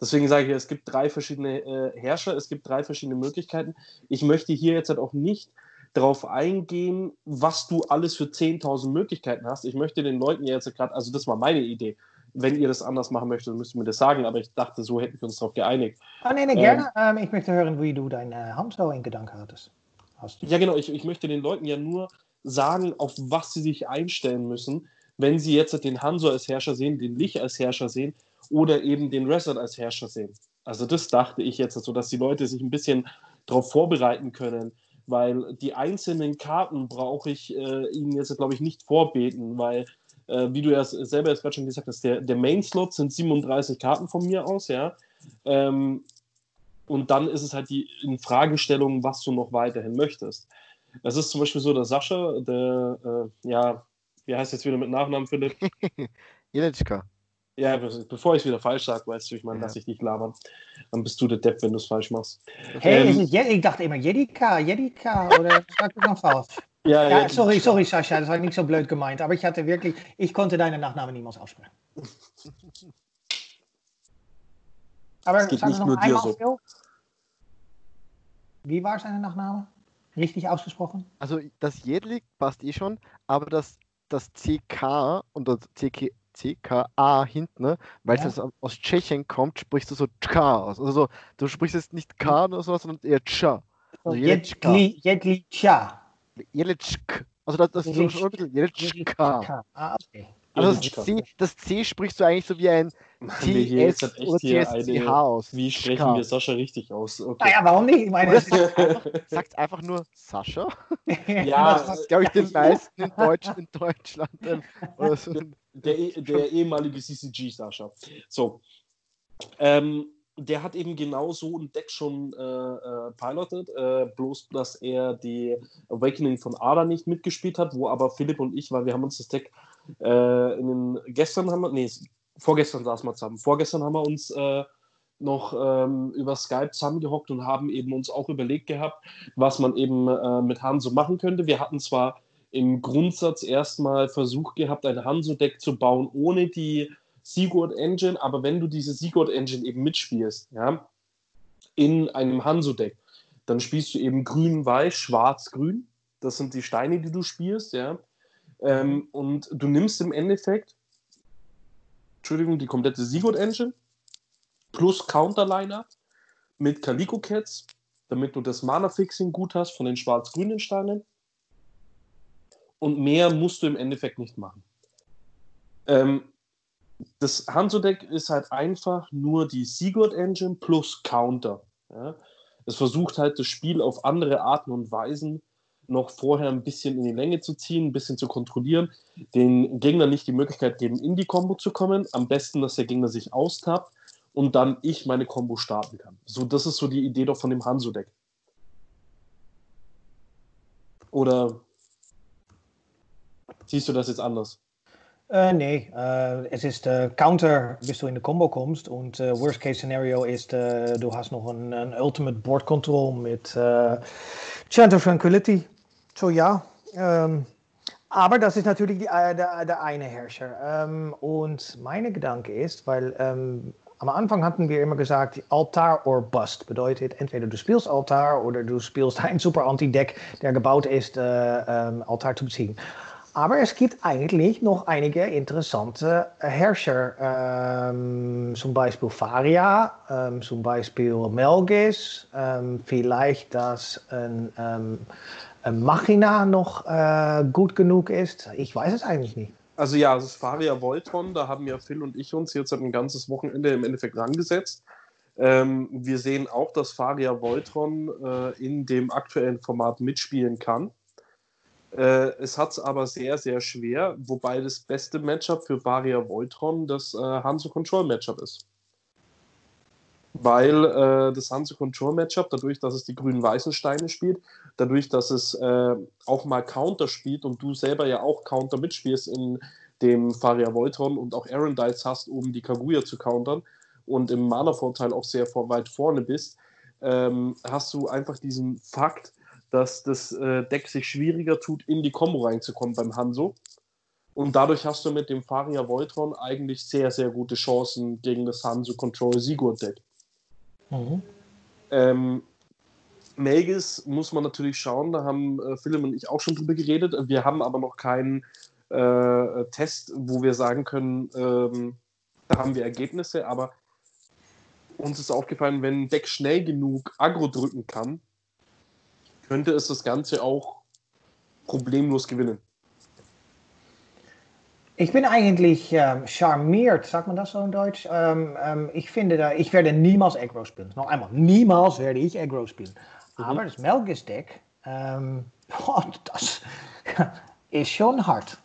Deswegen sage ich, es gibt drei verschiedene äh, Herrscher, es gibt drei verschiedene Möglichkeiten. Ich möchte hier jetzt halt auch nicht darauf eingehen, was du alles für 10.000 Möglichkeiten hast. Ich möchte den Leuten ja jetzt gerade, also das war meine Idee. Wenn ihr das anders machen möchtet, müsst ihr mir das sagen, aber ich dachte, so hätten wir uns darauf geeinigt. Ah, nee, nee, gerne. Ähm, ich möchte hören, wie du deine Hand so in Gedanken hattest. Hast. Ja, genau. Ich, ich möchte den Leuten ja nur sagen, auf was sie sich einstellen müssen, wenn sie jetzt den Hanzo als Herrscher sehen, den Lich als Herrscher sehen oder eben den Resort als Herrscher sehen. Also das dachte ich jetzt, so dass die Leute sich ein bisschen darauf vorbereiten können, weil die einzelnen Karten brauche ich äh, ihnen jetzt, glaube ich, nicht vorbeten, weil, äh, wie du ja selber jetzt gerade schon gesagt hast, der, der Main-Slot sind 37 Karten von mir aus, ja. Ähm, und dann ist es halt die in Fragestellung, was du noch weiterhin möchtest. Es ist zum Beispiel so, der Sascha, der, äh, ja, wie heißt jetzt wieder mit Nachnamen, Philipp? Jelitschka. Ja, be- bevor ich es wieder falsch sage, weißt du, ich meine, Ja. lass ich dich labern. Dann bist du der Depp, wenn du es falsch machst. Hey, Ähm, is het Je- ik dacht immer Jedika, Jedika, oder sag ich noch falsch? Ja, Ja, sorry, sorry, Sascha, das war nicht so blöd gemeint, aber ich hatte wirklich, ich konnte deine Nachname niemals aussprechen. Aber Es geht nicht noch nur dir einmal, so. Phil. Wie war seine Nachname? Richtig ausgesprochen? Also das Jedlik passt eh schon, aber das, das CK und das CK, CKA hinten, ne, weil es aus- aus Tschechien kommt, sprichst du so Tschka aus. Also so, du sprichst jetzt nicht K oder sowas, sondern eher Tschka. Also. Jedli, Jedlicha. Jelitschk. Also das, das ist so schon ein bisschen Jelitschka. Ah, okay. Also das C, das C sprichst du eigentlich so wie ein Wir hier echt eine, wie sprechen wir Sascha richtig aus? Okay. Naja, warum nicht? Ich meine, Sagt einfach nur Sascha. Ja, das ist- glaube ich, den meisten in, Deutsch, in Deutschland. Oder so. der, eh- der ehemalige CCG Sascha. So. Ähm, der hat eben genau so ein Deck schon äh, äh, pilotet, äh, bloß dass er die Awakening von Ada nicht mitgespielt hat, wo aber Philipp und ich, weil wir haben uns das Deck äh, in den gestern haben wir, nee, vorgestern saßen wir zusammen, vorgestern haben wir uns äh, noch ähm, über Skype zusammengehockt und haben eben uns auch überlegt gehabt, was man eben äh, mit Hanzo machen könnte. Wir hatten zwar im Grundsatz erstmal versucht gehabt, ein Hanzo-Deck zu bauen ohne die Sigurd Engine, aber wenn du diese Sigurd Engine eben mitspielst, ja, in einem Hanzo-Deck, dann spielst du eben grün-weiß, schwarz-grün. Das sind die Steine, die du spielst, ja. Ähm, und du nimmst im Endeffekt, Entschuldigung, die komplette Sigurd Engine plus Counterliner mit Calico Cats, damit du das Mana-Fixing gut hast von den schwarz-grünen Steinen. Und mehr musst du im Endeffekt nicht machen. Ähm, das Hanzo-Deck ist halt einfach nur die Sigurd Engine plus Counter. Ja? Es versucht halt das Spiel auf andere Arten und Weisen noch vorher ein bisschen in die Länge zu ziehen, ein bisschen zu kontrollieren, den Gegner nicht die Möglichkeit geben, in die Combo zu kommen. Am besten, dass der Gegner sich austappt und dann ich meine Combo starten kann. So, das ist so die Idee doch von dem Hanzo-Deck. Oder siehst du das jetzt anders? Äh, nee, äh, es ist äh, Counter, bis du in die Combo kommst. Und Worst Case Scenario ist, äh, du hast noch ein, ein Ultimate Board Control mit Chant of Tranquility. So ja. Ähm, aber das ist natürlich die, der, der eine Herrscher. Ähm, und meine Gedanke ist, weil ähm, am Anfang hatten wir immer gesagt, Altar or Bust. Bedeutet, entweder du spielst Altar oder du spielst ein Super Anti-Deck, der gebaut ist, ähm, Altar zu beziehen. Aber es gibt eigentlich noch einige interessante Herrscher, ähm, zum Beispiel Faria, ähm, zum Beispiel Melgis, ähm, vielleicht dass ein, ähm, Machina noch äh, gut genug ist. Ich weiß es eigentlich nicht. Also ja, ist Faria Voltron, da haben ja Phil und ich uns jetzt ein ganzes Wochenende im Endeffekt rangesetzt. Ähm, wir sehen auch, dass Faria Voltron äh, in dem aktuellen Format mitspielen kann. Äh, es hat es aber sehr, sehr schwer, wobei das beste Matchup für Varia Voltron das äh, Hanzo Control Matchup ist. Weil äh, das Hanzo Control Matchup, dadurch, dass es die grün-weißen Steine spielt, dadurch, dass es äh, auch mal Counter spielt und du selber ja auch Counter mitspielst in dem Faria Voltron und auch Aaron Dice hast, um die Kaguya zu countern und im Mana-Vorteil auch sehr vor, weit vorne bist, ähm, hast du einfach diesen Fakt, dass das äh, Deck sich schwieriger tut, in die Combo reinzukommen beim Hanzo. Und dadurch hast du mit dem Faria Voltron eigentlich sehr, sehr gute Chancen gegen das Hanzo Control Sigurd Deck. Mhm. Ähm, Magus muss man natürlich schauen, da haben äh, Philipp und ich auch schon drüber geredet. Wir haben aber noch keinen äh, Test, wo wir sagen können, ähm, da haben wir Ergebnisse, aber uns ist aufgefallen, wenn Deck schnell genug Agro drücken kann, könnte es das Ganze auch problemlos gewinnen. Ich bin eigentlich ähm, charmiert, sagt man das so in Deutsch? Ähm, ähm, ich finde, da, ich werde niemals Aggro spielen. Noch einmal, niemals werde ich Aggro spielen. Aber das Melgis-Deck, ähm, oh, das ist schon hart.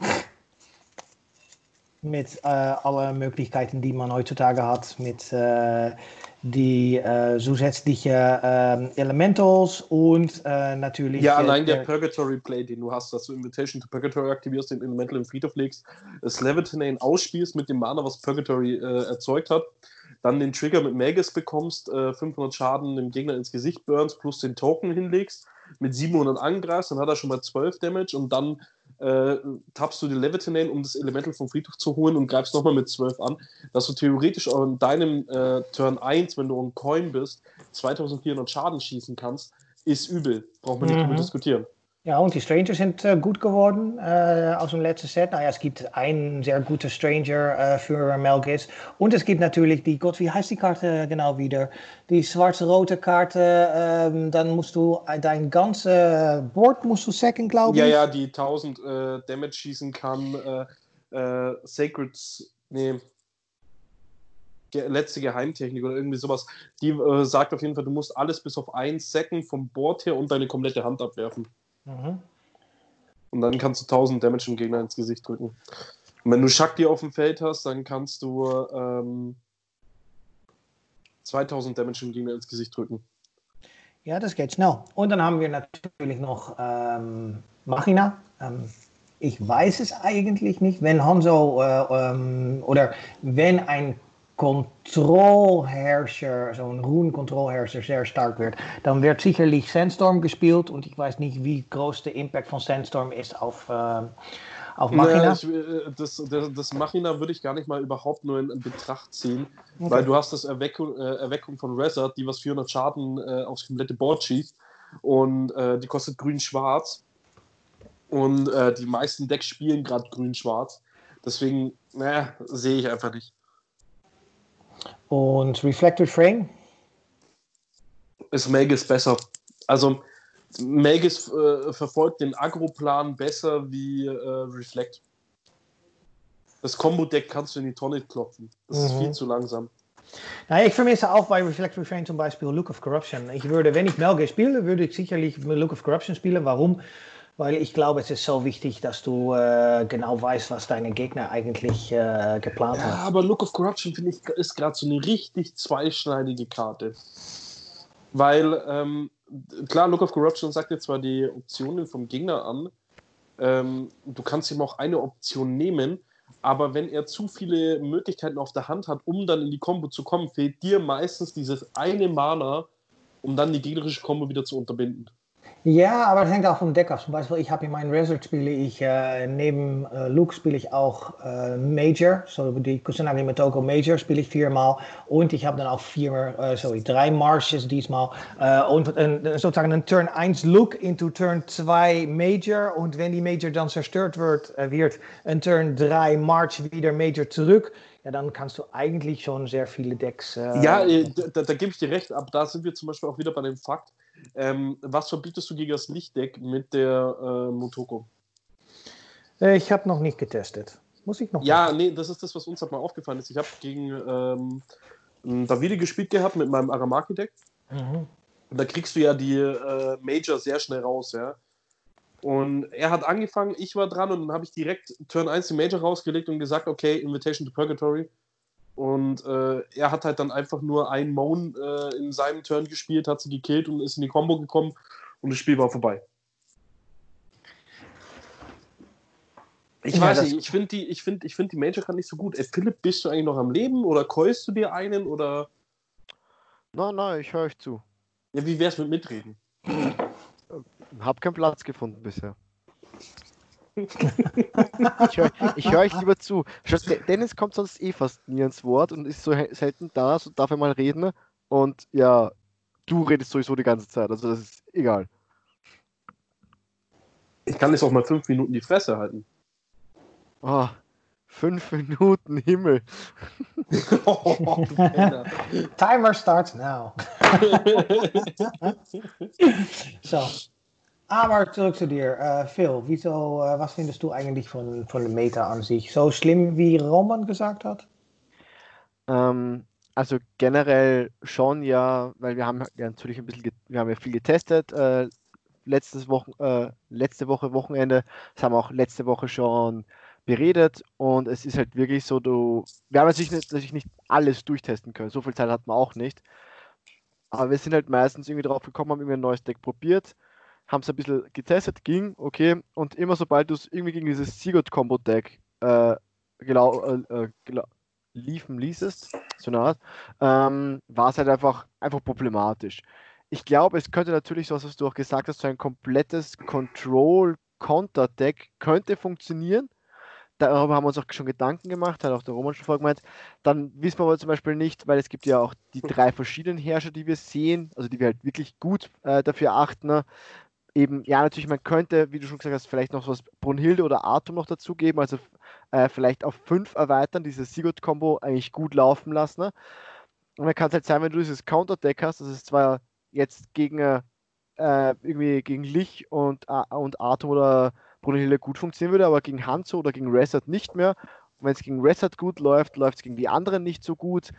Mit äh, alle Möglichkeiten, die man heutzutage hat, mit äh, die äh, zusätzliche äh, Elementals und äh, natürlich. Ja, allein der, der, Purgatory Play, den du hast, dass du Invitation to Purgatory aktivierst, den Elemental im Friedhof legst, das Levitinane ausspielst mit dem Mana, was Purgatory erzeugt hat, dann den Trigger mit Magus bekommst, 500 äh, Schaden dem Gegner ins Gesicht burns, plus den Token hinlegst, mit 700 angreifst, dann hat er schon mal 12 Damage und dann äh, tappst du die Levitinane, um das Elemental vom Friedhof zu holen und greifst nochmal mit 12 an, dass du theoretisch an deinem äh, Turn 1, wenn du ein Coin bist, 2400 Schaden schießen kannst, ist übel. Braucht man nicht mhm. drüber diskutieren. Ja, und die Stranger sind äh, gut geworden äh, aus dem letzten Set. Naja, es gibt einen sehr guten Stranger äh, für Melgis. Und es gibt natürlich die, Gott, wie heißt die Karte genau wieder? Die schwarze-rote Karte. Ähm, dann musst du dein ganzes Board musst du second, glaube ich. Ja, ja, die 1000 äh, Damage schießen kann. Äh, äh, Sacred, nee, letzte Geheimtechnik oder irgendwie sowas. Die sagt auf jeden Fall, du musst alles bis auf ein Second vom Board her und deine komplette Hand abwerfen. Mhm. Und dann kannst du 1000 Damage im Gegner ins Gesicht drücken. Und wenn du Shakti auf dem Feld hast, dann kannst du ähm, 2000 Damage im Gegner ins Gesicht drücken. Ja, das geht schnell. Und dann haben wir natürlich noch ähm, Machina. Ähm, ich weiß es eigentlich nicht, wenn Hanzo äh, ähm, oder wenn ein Kontrollherrscher, zo'n Rune-Kontrollherrscher sehr stark wird, dann wird sicherlich Sandstorm gespielt und ich weiß nicht, wie groß der Impact von Sandstorm ist auf, äh, auf Machina. Ja, ich, äh, das, das, das, Machina würde ich gar nicht mal überhaupt nur in, in Betracht ziehen, okay. weil du hast das Erweckung, äh, Erweckung von Resort, die was 400 Schaden äh, aufs komplette Board schießt und äh, die kostet grün-schwarz und äh, die meisten Decks spielen gerade grün-schwarz. Deswegen, naja, sehe ich einfach nicht. Und Reflected Frame? Ist Magus besser. Also Magus äh, verfolgt den Agro-Plan besser wie äh, Reflect. Das Combo-Deck kannst du in die Tonne klopfen. Das mhm. ist viel zu langsam. Nou, ich vermisse auch bei Reflect Refrain zum Beispiel Look of Corruption. Ich würde, wenn ich Melge spiele, würde ich sicherlich Look of Corruption spielen. Warum? Weil ich glaube, es ist so wichtig, dass du äh, genau weißt, was deine Gegner eigentlich äh, geplant Ja, haben. aber Look of Corruption, finde ich, ist gerade so eine richtig zweischneidige Karte. Weil, ähm, klar, Look of Corruption sagt jetzt zwar die Optionen vom Gegner an, ähm, du kannst ihm auch eine Option nehmen, aber wenn er zu viele Möglichkeiten auf der Hand hat, um dann in die Combo zu kommen, fehlt dir meistens dieses eine Mana, um dann die gegnerische Combo wieder zu unterbinden. Ja, aber das hängt auch vom Deck ab. Zum Beispiel, ich habe in meinem Resort spiele ich, äh, neben äh, Luke spiele ich auch äh, Major, so die Kusanagi Motoko Major spiele ich viermal und ich habe dann auch vier, äh, sorry, drei Marshes diesmal äh, und äh, sozusagen ein Turn 1 Luke into Turn 2 Major und wenn die Major dann zerstört wird, wird ein Turn 3 March wieder Major zurück. Ja, dann kannst du eigentlich schon sehr viele Decks. Ja, äh, da, da gebe ich dir recht, aber da sind wir zum Beispiel auch wieder bei dem Fakt, ähm, was verbietest du gegen das Lichtdeck mit der äh, Motoko? äh, ich habe noch nicht getestet. Muss ich noch Ja, nee, das ist das, was uns halt mal aufgefallen ist. Ich habe gegen ähm, Davide gespielt gehabt mit meinem Aramaki-Deck. Mhm. Und da kriegst du ja die äh, Major sehr schnell raus, ja. Und er hat angefangen, ich war dran und dann habe ich direkt Turn 1 die Major rausgelegt und gesagt, okay, Invitation to Purgatory. Und äh, er hat halt dann einfach nur einen Moan äh, in seinem Turn gespielt, hat sie gekillt und ist in die Combo gekommen und das Spiel war vorbei. Ich Ja, weiß nicht, ich finde die, ich find, ich find die Major gerade nicht so gut. Ey, Philipp, bist du eigentlich noch am Leben oder keust du dir einen oder Nein, nein, ich höre euch zu. ja, wie wär's mit Mitreden? Hab keinen Platz gefunden bisher. Ich höre ich hör euch lieber zu. Dennis kommt sonst eh fast nie ins Wort und ist so selten da, so darf er mal reden. Und ja, du redest sowieso die ganze Zeit, also das ist egal. Ich kann jetzt auch mal fünf Minuten die Fresse halten. Oh, fünf Minuten Himmel. oh. Timer starts now. so. Aber zurück zu dir. Äh, Phil, wieso, äh, was findest du eigentlich von, von der Meta an sich? So schlimm, wie Roman gesagt hat? Ähm, also generell schon ja, weil wir haben ja natürlich ein bisschen, wir haben ja viel getestet. Äh, letztes Wochen, äh, letzte Woche Wochenende, das haben wir auch letzte Woche schon beredet und es ist halt wirklich so, du, wir haben natürlich nicht, natürlich nicht alles durchtesten können, so viel Zeit hat man auch nicht. Aber wir sind halt meistens irgendwie drauf gekommen, haben irgendwie ein neues Deck probiert, haben es ein bisschen getestet, ging, okay, und immer sobald du es irgendwie gegen dieses Sigurd-Combo-Deck äh, äh, äh, liefen ließest, so eine Art, ähm, war es halt einfach, einfach problematisch. Ich glaube, es könnte natürlich so, was du auch gesagt hast, so ein komplettes Control-Counter-Deck könnte funktionieren. Darüber haben wir uns auch schon Gedanken gemacht, hat auch der Roman schon vorgemeint. Dann wissen wir aber zum Beispiel nicht, weil es gibt ja auch die drei verschiedenen Herrscher, die wir sehen, also die wir halt wirklich gut äh, dafür achten. Eben, ja, natürlich, man könnte, wie du schon gesagt hast, vielleicht noch was Brunhilde oder Atom noch dazugeben, also äh, vielleicht auf fünf erweitern, dieses Sigurd-Kombo eigentlich gut laufen lassen. Ne? Und dann kann es halt sein, wenn du dieses Counter-Deck hast, das ist zwar jetzt gegen äh, irgendwie gegen Lich und, A- und Atom oder Brunhilde gut funktionieren würde, aber gegen Hanzo oder gegen Reset nicht mehr. Wenn es gegen Reset gut läuft, läuft es gegen die anderen nicht so gut.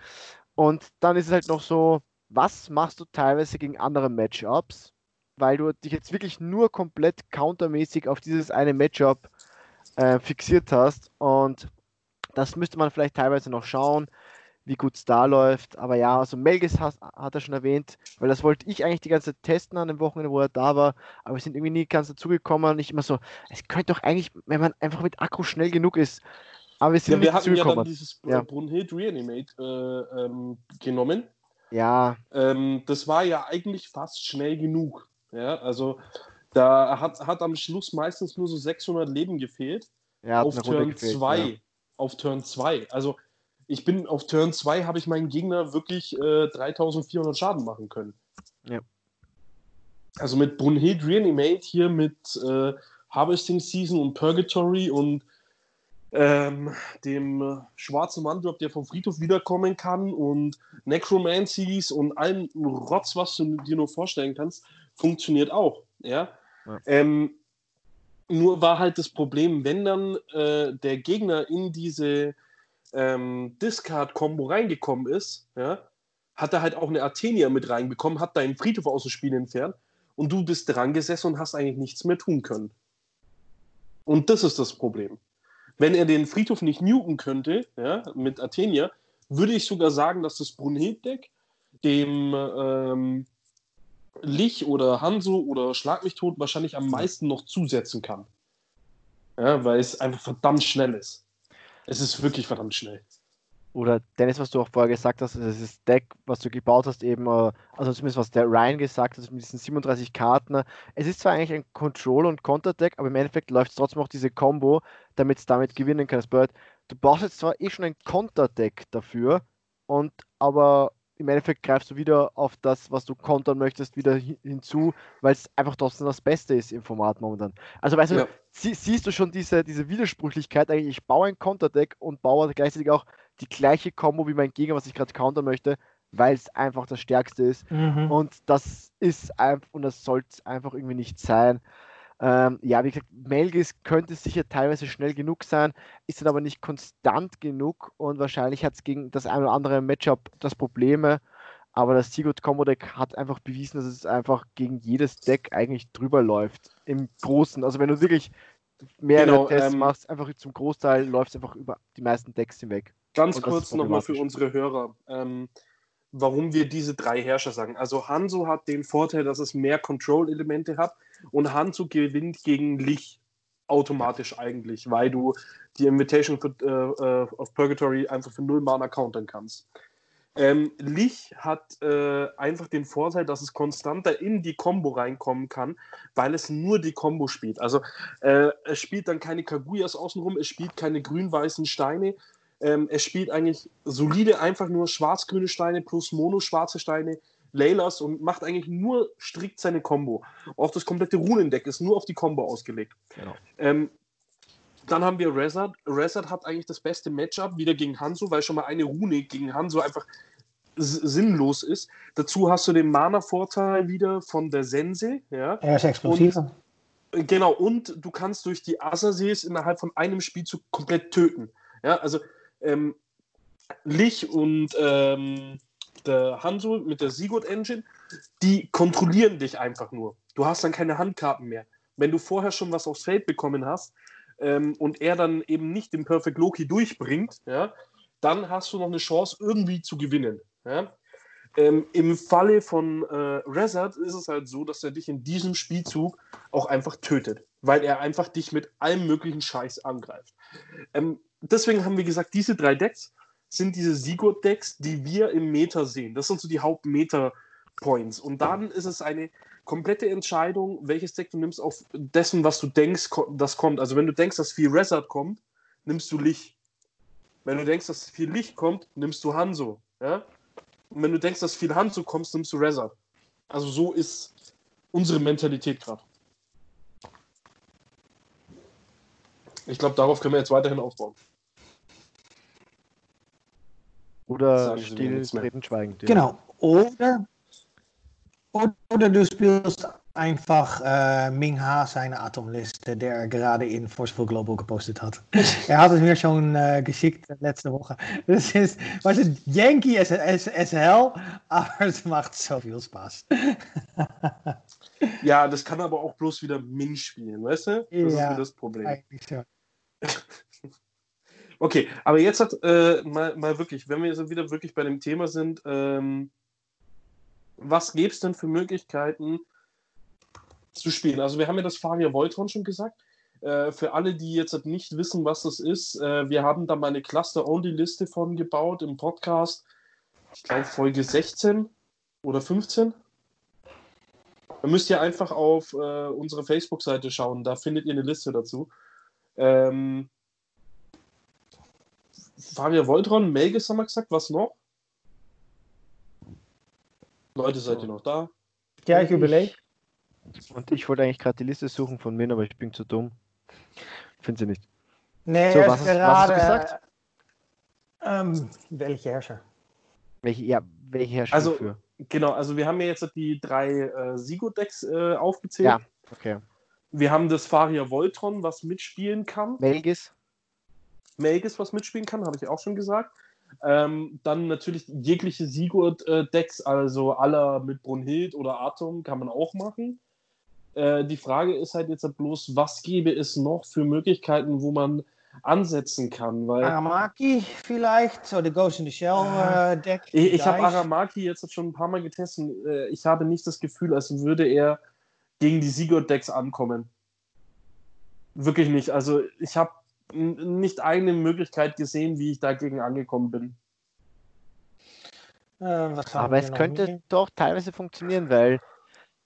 Und dann ist es halt noch so, was machst du teilweise gegen andere Matchups? Weil du dich jetzt wirklich nur komplett countermäßig auf dieses eine Matchup äh, fixiert hast. Und das müsste man vielleicht teilweise noch schauen, wie gut es da läuft. Aber ja, also Melgis hat, hat er schon erwähnt, weil das wollte ich eigentlich die ganze Zeit testen an dem Wochenende, wo er da war. Aber wir sind irgendwie nie ganz dazugekommen. Und ich immer so, es könnte doch eigentlich, wenn man einfach mit Akku schnell genug ist. Aber wir sind Ja, wir hatten ja dann dieses ja. Brunhild Reanimate äh, ähm, genommen. Ja, Ähm, das war ja eigentlich fast schnell genug. Ja, also da hat, hat am Schluss meistens nur so 600 Leben gefehlt. hat auf Turn gefehlt, 2. ja. Auf Turn 2. Also ich bin auf Turn 2 habe ich meinen Gegner wirklich äh, 3400 Schaden machen können. Ja. Also mit Brunhild Reanimate hier mit äh, Harvesting Season und Purgatory und ähm, dem äh, schwarzen Manndrop, der vom Friedhof wiederkommen kann und Necromancies und allem Rotz, was du dir nur vorstellen kannst, funktioniert auch. Ja. Ja. Ähm, nur war halt das Problem, wenn dann äh, der Gegner in diese ähm, Discard-Kombo reingekommen ist, ja, hat er halt auch eine Athenia mit reinbekommen, hat deinen Friedhof aus dem Spiel entfernt und du bist dran gesessen und hast eigentlich nichts mehr tun können. Und das ist das Problem. Wenn er den Friedhof nicht nuken könnte, ja, mit Athenia, würde ich sogar sagen, dass das Brunhild-Deck dem ähm, Lich oder Hanso oder Schlag mich tot wahrscheinlich am meisten noch zusetzen kann. Ja, weil es einfach verdammt schnell ist. Es ist wirklich verdammt schnell. Oder Dennis, was du auch vorher gesagt hast, das ist das Deck, was du gebaut hast, eben, äh, also zumindest was der Ryan gesagt hat, mit diesen 37 Karten. Es ist zwar eigentlich ein Control- und Counter-Deck, aber im Endeffekt läuft es trotzdem auch diese Combo, damit es damit gewinnen kann. Du brauchst jetzt zwar eh schon ein Counter-Deck dafür, und aber im Endeffekt greifst du wieder auf das, was du kontern möchtest, wieder hinzu, weil es einfach trotzdem das Beste ist im Format momentan. Also weißt ja. du, sie, siehst du schon diese, diese Widersprüchlichkeit, eigentlich, ich baue ein Konterdeck und baue gleichzeitig auch die gleiche Combo wie mein Gegner, was ich gerade countern möchte, weil es einfach das Stärkste ist. Mhm. Und das ist einfach, und das sollte einfach irgendwie nicht sein. Ähm, ja, wie gesagt, Melgis könnte sicher teilweise schnell genug sein, ist dann aber nicht konstant genug und wahrscheinlich hat es gegen das ein oder andere Matchup das Probleme. Aber das Sigurd Combo Deck hat einfach bewiesen, dass es einfach gegen jedes Deck eigentlich drüber läuft. Im Großen. Also wenn du wirklich mehrere genau, Tests ähm, machst, einfach zum Großteil läuft es einfach über die meisten Decks hinweg. Ganz kurz nochmal für unsere Hörer. Ähm, warum wir diese drei Herrscher sagen. Also Hanzo hat den Vorteil, dass es mehr Control-Elemente hat und Hanzo gewinnt gegen Lich automatisch eigentlich, weil du die Invitation für, äh, äh, of Purgatory einfach für null Mana countern kannst. Ähm, Lich hat äh, einfach den Vorteil, dass es konstanter in die Combo reinkommen kann, weil es nur die Combo spielt. Also äh, es spielt dann keine Kaguyas außenrum, es spielt keine grün-weißen Steine, ähm, er spielt eigentlich solide, einfach nur schwarz-grüne Steine plus mono-schwarze Steine, Laylas und macht eigentlich nur strikt seine Combo. Auch das komplette Runendeck ist nur auf die Combo ausgelegt. Genau. Ähm, dann haben wir Rezard. Rezard hat eigentlich das beste Matchup wieder gegen Hanzo, weil schon mal eine Rune gegen Hanzo einfach sinnlos ist. Dazu hast du den Mana-Vorteil wieder von der Sense. Ja? Er ist explosiver. genau, und du kannst durch die Assasees innerhalb von einem Spielzug komplett töten. Ja, also ähm, Lich und ähm, der Hanso mit der Sigurd Engine, die kontrollieren dich einfach nur. Du hast dann keine Handkarten mehr. Wenn du vorher schon was aufs Feld bekommen hast ähm, und er dann eben nicht den Perfect Loki durchbringt, ja, dann hast du noch eine Chance, irgendwie zu gewinnen. Ja. Ähm, Im Falle von äh, Rezard ist es halt so, dass er dich in diesem Spielzug auch einfach tötet, weil er einfach dich mit allem möglichen Scheiß angreift. Ähm, deswegen haben wir gesagt, diese drei Decks sind diese Sigurd-Decks, die wir im Meta sehen. Das sind so die Haupt-Meta-Points. Und dann ist es eine komplette Entscheidung, welches Deck du nimmst, auf dessen, was du denkst, das kommt. Also wenn du denkst, dass viel Rezard kommt, nimmst du Licht. Wenn du denkst, dass viel Licht kommt, nimmst du Hanzo. Ja? Und wenn du denkst, dass viel Hanzo kommt, nimmst du Rezard. Also so ist unsere Mentalität gerade. Ich glaube, darauf können wir jetzt weiterhin aufbauen. Oder still, treten, schweigend. Ja. Genau. Oder, oder du spielst einfach äh, Ming Ha seine Atomliste, der er gerade in Forceful Global gepostet hat. er hat es mir schon äh, geschickt letzte Woche. Das ist, was ist Yankee as, as, as hell, aber es macht so viel Spaß. ja, das kann aber auch bloß wieder Ming spielen, weißt du? Das ja, ist das Problem. Eigentlich schon. okay, aber jetzt hat äh, mal, mal wirklich, wenn wir jetzt wieder wirklich bei dem Thema sind, ähm, was gäbe es denn für Möglichkeiten zu spielen? Also wir haben ja das Faria Voltron schon gesagt. Äh, für alle, die jetzt nicht wissen, was das ist, äh, wir haben da mal eine Cluster-Only-Liste von gebaut im Podcast. Ich glaube Folge 16 oder 15. Da müsst ihr einfach auf äh, unsere Facebook-Seite schauen, da findet ihr eine Liste dazu. Ähm, Fabian Voltron, Melges haben wir gesagt, was noch? Leute, seid ihr noch da? Ja, ich überlege. Und ich wollte eigentlich gerade die Liste suchen von mir, aber ich bin zu dumm. Finde sie nicht. Nee, so, was, gerade, was hast du gesagt? Ähm, welche Herrscher? Welche, ja, welche Herrscher also, für? Genau, also wir haben ja jetzt die drei äh, Sigo-Decks äh, aufgezählt. Ja, okay. Wir haben das Faria Voltron, was mitspielen kann. Melgis. Melgis, was mitspielen kann, habe ich auch schon gesagt. Ähm, dann natürlich jegliche Sigurd-Decks, also aller mit Brunhild oder Atom, kann man auch machen. Äh, die Frage ist halt jetzt bloß, was gäbe es noch für Möglichkeiten, wo man ansetzen kann. Weil Aramaki vielleicht, the Ghost in the Shell äh, Deck. ich ich habe Aramaki jetzt schon ein paar Mal getestet. Äh, ich habe nicht das Gefühl, als würde er gegen die Sigurd-Decks ankommen. Wirklich nicht. Also ich habe nicht eine Möglichkeit gesehen, wie ich dagegen angekommen bin. Äh, Aber es könnte hier? doch teilweise funktionieren, weil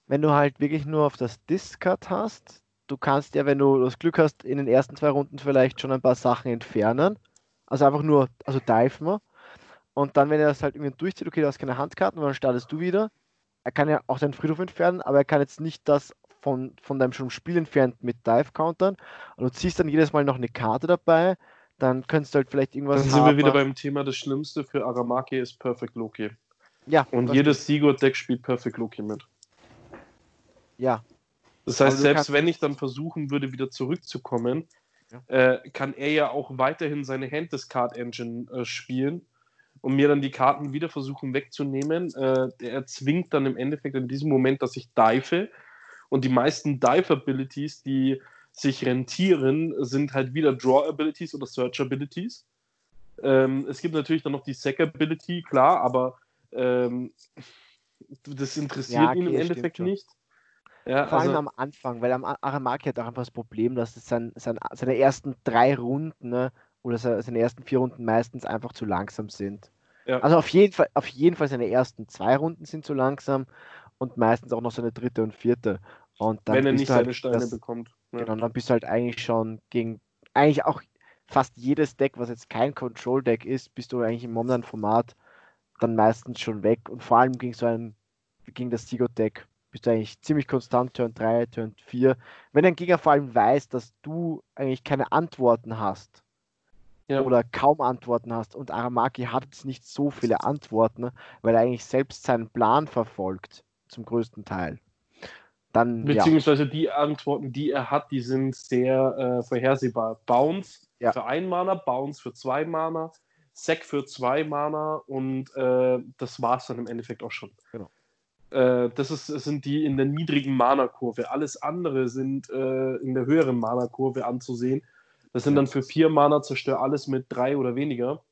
wenn du halt wirklich nur auf das Discard hast, du kannst ja, wenn du das Glück hast, in den ersten zwei Runden vielleicht schon ein paar Sachen entfernen. Also einfach nur, also dive mal. Und dann, wenn er das halt irgendwie durchzieht, okay, du hast keine Handkarten, dann startest du wieder. Er kann ja auch seinen Friedhof entfernen, aber er kann jetzt nicht das von, von deinem schon Spiel entfernt mit Dive countern. Und du ziehst dann jedes Mal noch eine Karte dabei. Dann könntest du halt vielleicht irgendwas. Dann sind wir wieder beim Thema, das Schlimmste für Aramaki ist Perfect Loki. Ja. Und jedes Sigurd-Deck spielt Perfect Loki mit. Ja, das heißt, selbst wenn ich dann versuchen würde, wieder zurückzukommen, ja. äh, kann er ja auch weiterhin seine Hand des Card Engine äh, spielen und mir dann die Karten wieder versuchen wegzunehmen. Äh, er zwingt dann im Endeffekt in diesem Moment, dass ich dive. Und die meisten Dive-Abilities, die sich rentieren, sind halt wieder Draw-Abilities oder Search-Abilities. Ähm, es gibt natürlich dann noch die Sack-Ability, klar, aber ähm, das interessiert ja, okay, ihn im Endeffekt nicht. Ja, Vor allem also, am Anfang, weil am Aramaki hat auch einfach das Problem, dass es sein, sein, seine ersten drei Runden ne, oder seine ersten vier Runden meistens einfach zu langsam sind. Ja. Also auf jeden, Fall, auf jeden Fall seine ersten zwei Runden sind zu langsam und meistens auch noch seine dritte und vierte. Und dann Wenn er nicht halt seine Steine das, bekommt. Ja. Genau, dann bist du halt eigentlich schon gegen eigentlich auch fast jedes Deck, was jetzt kein Control-Deck ist, bist du eigentlich im momentanen Format dann meistens schon weg. Und vor allem gegen so ein, gegen das Sigo-Deck bist du eigentlich ziemlich konstant, Turn 3, Turn 4. Wenn ein Gegner vor allem weiß, dass du eigentlich keine Antworten hast ja. oder kaum Antworten hast und Aramaki hat jetzt nicht so viele Antworten, weil er eigentlich selbst seinen Plan verfolgt, zum größten Teil. Dann, Beziehungsweise ja. die Antworten, die er hat, die sind sehr äh, vorhersehbar. Bounce ja. für ein Mana, Bounce für zwei Mana, Sack für zwei Mana und äh, das war es dann im Endeffekt auch schon. Genau. Äh, das, ist, sind die in der niedrigen Mana-Kurve. Alles andere sind äh, in der höheren Mana-Kurve anzusehen. Das sind dann für vier Mana zerstör alles mit drei oder weniger.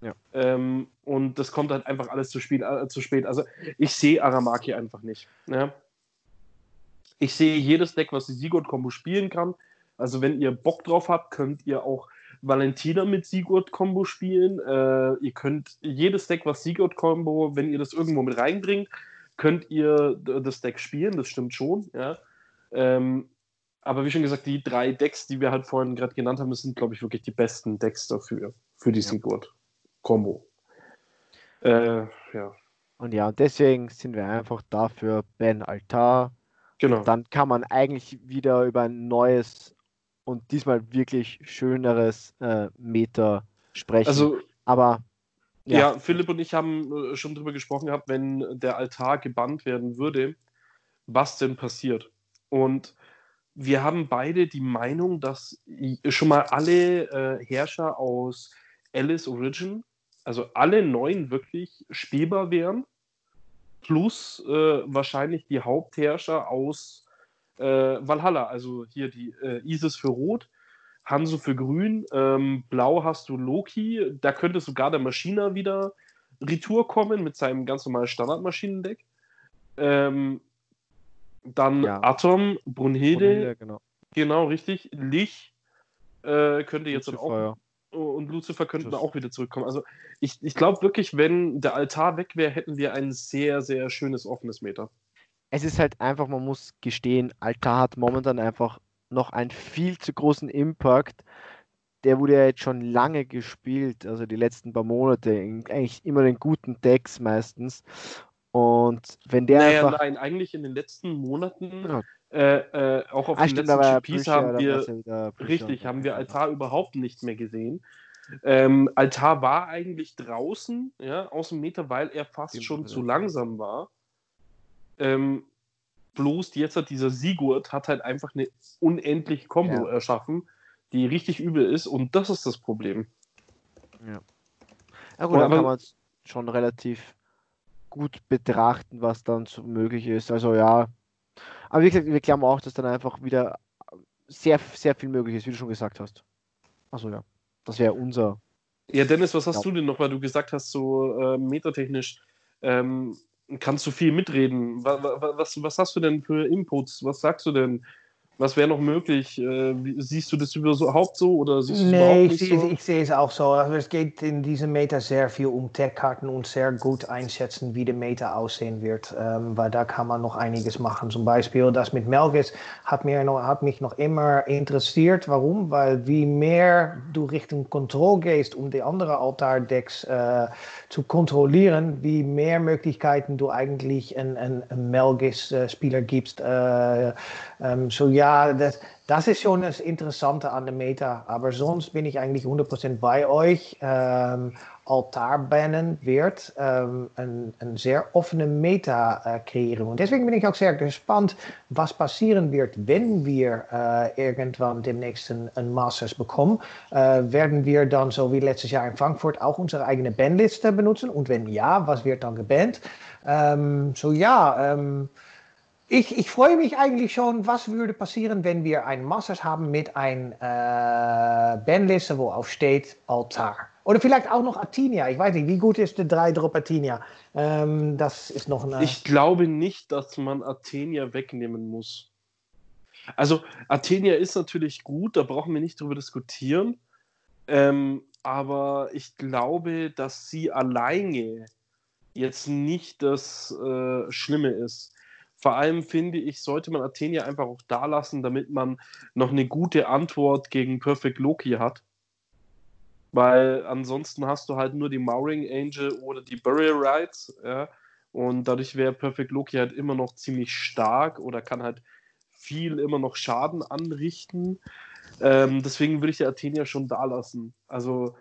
Ja. Ähm, und das kommt halt einfach alles zu, spät, äh, zu spät. Also ich sehe Aramaki einfach nicht. Ja? Ich sehe jedes Deck, was die Sigurd-Kombo spielen kann. Also wenn ihr Bock drauf habt, könnt ihr auch Valentina mit Sigurd-Kombo spielen. Äh, ihr könnt jedes Deck, was Sigurd-Kombo, wenn ihr das irgendwo mit reinbringt, könnt ihr das Deck spielen, das stimmt schon, ja. Ähm, aber wie schon gesagt, die drei Decks, die wir halt vorhin gerade genannt haben, sind, glaube ich, wirklich die besten Decks dafür, für die ja. Sigurd-Kombo. Äh, ja. Und ja, deswegen sind wir einfach dafür Ben Altar. Genau. Dann kann man eigentlich wieder über ein neues und diesmal wirklich schöneres äh, Meter sprechen. Also, aber ja. ja, Philipp und ich haben äh, schon darüber gesprochen gehabt, wenn der Altar gebannt werden würde, was denn passiert. Und wir haben beide die Meinung, dass schon mal alle äh, Herrscher aus Alice Origin, also alle neun wirklich spielbar wären, plus äh, wahrscheinlich die Hauptherrscher aus äh, Valhalla, also hier die äh, Isis für Rot, Hanso für Grün, ähm, Blau hast du Loki, da könnte sogar der Maschiner wieder Retour kommen mit seinem ganz normalen Standardmaschinendeck. Ähm, dann ja. Atom, Brunhilde, Brunhilde genau. genau. richtig. Lich äh, könnte jetzt auch. Und Lucifer könnten auch wieder zurückkommen. Also ich, ich glaube wirklich, wenn der Altar weg wäre, hätten wir ein sehr, sehr schönes offenes Meter. Es ist halt einfach, man muss gestehen, Altar hat momentan einfach noch einen viel zu großen Impact. Der wurde ja jetzt schon lange gespielt, also die letzten paar Monate, eigentlich immer den guten Decks meistens. Und wenn der naja, einfach. Nein, eigentlich in den letzten Monaten, ja. Äh, äh, auch auf ah, den letzten GPs haben wir, ja richtig, haben wir Altar überhaupt nicht mehr gesehen. Ähm, Altar war eigentlich draußen, ja, aus dem Meter, weil er fast schon zu langsam war. Ähm, Bloß jetzt hat dieser Sigurd hat halt einfach eine unendliche Combo ja. erschaffen, die richtig übel ist und das ist das Problem. Ja. Ja gut, dann kann man es schon relativ gut betrachten, was dann so möglich ist. Also ja, Aber wie gesagt, wir glauben auch, dass dann einfach wieder sehr, sehr viel möglich ist, wie du schon gesagt hast. Achso, ja. Das wäre unser. Ja, Dennis, was hast ja. du denn noch, weil du gesagt hast, so äh, metatechnisch ähm, kannst du viel mitreden. Was, was, was hast du denn für Inputs? Was sagst du denn? Was wäre noch möglich? Äh, siehst du das überhaupt so oder siehst du es nee, ich, sehe, so? ich sehe es auch so. Also es geht in diesem Meta sehr viel um Tech-Karten und sehr gut einschätzen, wie der Meta aussehen wird. Ähm, weil da kann man noch einiges machen. Zum Beispiel das mit Melgis hat, mir noch, hat mich noch immer interessiert. Warum? Weil wie mehr du Richtung Control gehst, um die anderen Altar-Decks äh, zu kontrollieren, wie mehr Möglichkeiten du eigentlich einen, einen Melgis-Spieler gibst. Äh, ähm, so ja, das, das ist schon das Interessante an der Meta. Aber sonst bin ich eigentlich 100% bei euch. Ähm, Altarbannen wird ähm, een, een sehr offene Meta äh, kreieren. Und deswegen bin ich auch sehr gespannt, was passieren wird, wenn wir äh, irgendwann demnächst ein, Masters bekommen. Äh, werden wir dann, so wie letztes Jahr in Frankfurt, auch unsere eigene Bandliste benutzen? Und wenn ja, was wird dann gebannt? Ähm, so ja, ähm, ich, ich, freue mich eigentlich schon, was würde passieren, wenn wir ein Masters haben mit einer äh, Bandliste, wo auf steht Altar. Oder vielleicht auch noch Atinia. Ich weiß nicht, wie gut ist der 3-Drop Atinia? Ähm, das ist noch eine. Ich glaube nicht, dass man Athenia wegnehmen muss. Also, Athenia ist natürlich gut, da brauchen wir nicht drüber diskutieren. Ähm, aber ich glaube, dass sie alleine jetzt nicht das äh, Schlimme ist. Vor allem finde ich, sollte man Athenia einfach auch da lassen, damit man noch eine gute Antwort gegen Perfect Loki hat. Weil ansonsten hast du halt nur die Mauring Angel oder die Burial Rights, ja. Und dadurch wäre Perfect Loki halt immer noch ziemlich stark oder kann halt viel immer noch Schaden anrichten. Ähm, deswegen würde ich die Athenia schon da lassen. Also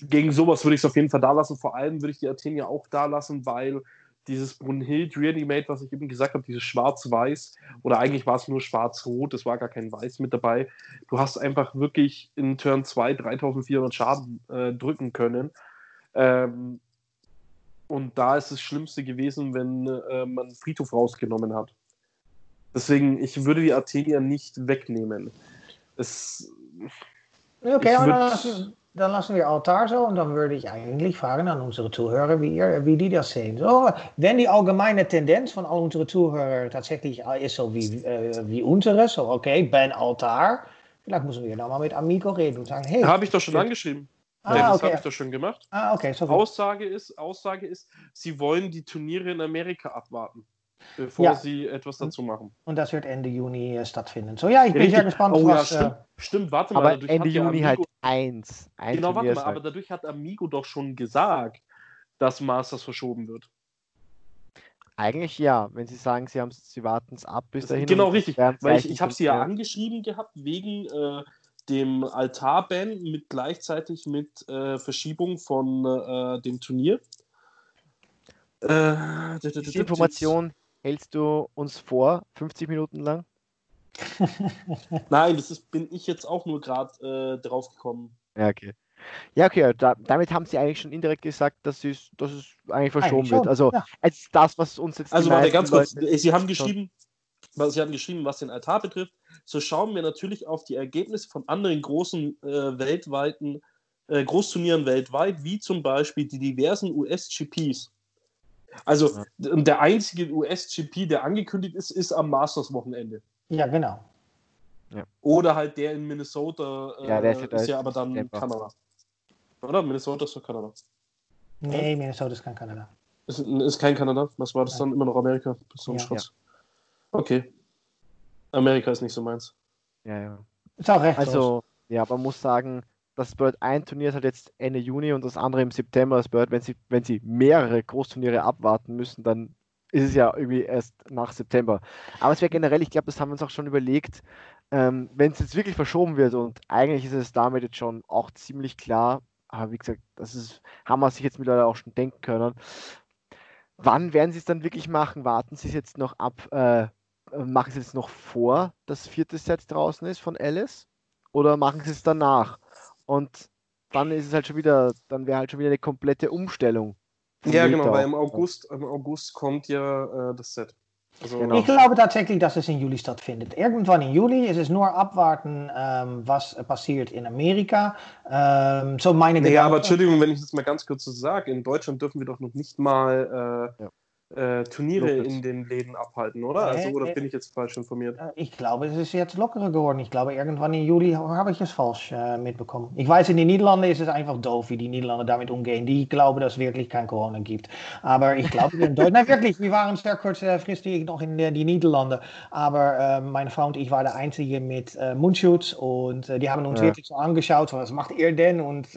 gegen sowas würde ich es auf jeden Fall da lassen. Vor allem würde ich die Athenia auch da lassen, weil dieses Brunhild Reanimate, was ich eben gesagt habe, dieses Schwarz-Weiß, oder eigentlich war es nur Schwarz-Rot, es war gar kein Weiß mit dabei. Du hast einfach wirklich in Turn 2 3400 Schaden äh, drücken können. Ähm, und da ist das Schlimmste gewesen, wenn äh, man Friedhof rausgenommen hat. Deswegen, ich würde die Athenia nicht wegnehmen. Es, okay, aber dann lassen wir Altar so und dann würde ich eigentlich fragen an unsere Zuhörer, wie, ihr, wie die das sehen. So, wenn die allgemeine Tendenz von all unsere Zuhörer tatsächlich ist so wie, äh, wie unsere, so okay, Ben Altar, vielleicht müssen wir dann mal mit Amico reden und sagen, hey. Habe ich doch schon angeschrieben. Ah, ja, das okay. habe ich doch schon gemacht. Ah, okay. Aussage, ist, Aussage ist, sie wollen die Turniere in Amerika abwarten bevor ja. sie etwas dazu machen. Und das wird Ende Juni äh, stattfinden. So, ja, ich bin Richtig. sehr gespannt, oh, was. Ja, stimmt. Äh, stimmt, warte mal. Aber Ende Juni halt eins. Ein genau, warte mal, aber dadurch hat Amigo doch schon gesagt, dass Masters verschoben wird. Eigentlich ja, wenn Sie sagen, Sie, Sie warten es ab bis dahin. Genau, richtig. Weil ich, ich habe Sie ja angeschrieben gehabt wegen äh, dem Altar-Ban mit gleichzeitig mit äh, Verschiebung von äh, dem Turnier. Äh, Diese Information hältst du uns vor, 50 Minuten lang? Nein, das ist, bin ich jetzt auch nur gerade äh, drauf gekommen. Ja, okay. Ja, okay, da, damit haben sie eigentlich schon indirekt gesagt, dass, es, dass es eigentlich verschoben eigentlich wird. Also ja. als das, was uns jetzt. Also warte, ganz kurz, Leute Sie haben geschrieben, was Sie haben geschrieben, was den Altar betrifft, so schauen wir natürlich auf die Ergebnisse von anderen großen äh, weltweiten äh, Großturnieren weltweit, wie zum Beispiel die diversen US-GPs. Also ja. der einzige US-GP, der angekündigt ist, ist am Masters-Wochenende. Ja, genau. Ja. Oder halt der in Minnesota, äh, ja, der ist, ist ja aber dann Denver. Kanada. Oder? Minnesota ist doch Kanada. Nee, Minnesota ist kein Kanada. Ist, ist kein Kanada? Was war das dann? Immer noch Amerika? So ja. Okay. Amerika ist nicht so meins. Ja, ja. Ist auch recht. Also, ja, aber man muss sagen, das Bird ein Turnier ist halt jetzt Ende Juni und das andere im September. Das Bird, wenn sie, wenn sie mehrere Großturniere abwarten müssen, dann ist es ja irgendwie erst nach September. Aber es wäre generell, ich glaube, das haben wir uns auch schon überlegt, ähm, wenn es jetzt wirklich verschoben wird und eigentlich ist es damit jetzt schon auch ziemlich klar, aber wie gesagt, das ist, haben wir sich jetzt mittlerweile auch schon denken können. Wann werden sie es dann wirklich machen? Warten sie es jetzt noch ab, äh, machen sie es noch vor das vierte Set draußen ist von Alice? Oder machen sie es danach? Und dann ist es halt schon wieder, dann wäre halt schon wieder eine komplette Umstellung. Ja, genau, weil im August, im August kommt ja äh, das Set. Also, genau. Ich glaube tatsächlich, dass es in Juli stattfindet. Irgendwann im Juli ist es nur abwarten, ähm, was passiert in Amerika. Ähm, so meine nee, aber Entschuldigung, wenn ich das mal ganz kurz so sage, in Deutschland dürfen wir doch noch nicht mal äh, ja äh, Turniere Locals. in den Läden abhalten, oder? Also, oder bin ich jetzt falsch informiert? Äh, ich glaube, es ist jetzt lockerer geworden. Ich glaube, irgendwann im Juli habe ich es falsch äh, mitbekommen. Ich weiß, in den Niederlanden ist es einfach doof, wie die Niederlande damit umgehen. Die glauben, dass es wirklich kein Corona gibt. Aber ich glaube, in Deutschland, nein, wirklich, wir waren sehr kurzfristig noch in die Niederlande. Aber äh, meine Frau und ich waren der Einzige mit äh, Mundschutz und äh, die haben uns ja. wirklich so angeschaut, was macht ihr denn? Und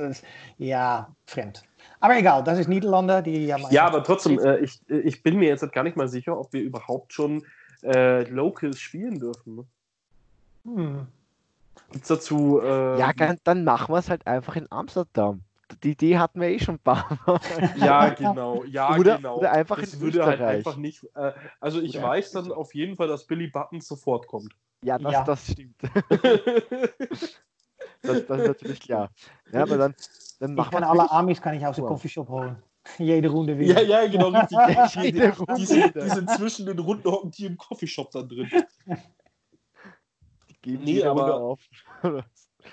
ja, fremd. Aber egal, das ist Niederlande. Die haben ja, aber trotzdem, äh, ich, ich bin mir jetzt gar nicht mal sicher, ob wir überhaupt schon äh, Locals spielen dürfen. Ne? Hm. Gibt es dazu. Äh, ja, dann machen wir es halt einfach in Amsterdam. Die Idee hatten wir eh schon ein paar Mal. ja, genau. Ja, oder, genau. Oder einfach das in würde halt Österreich. halt einfach nicht. Äh, also, ich ja, weiß dann auf jeden Fall, dass Billy Buttons sofort kommt. Ja, das, ja. das stimmt. das, das ist natürlich klar. Ja, aber dann, dann ich kann alle Amis kann ich aus dem Coffeeshop holen. Jede Runde wieder. Ja, ja, genau, richtig. Jede Runde die, sind, die sind zwischen den Runden hocken die im Coffeeshop da drin. Die geben nee, aber auf.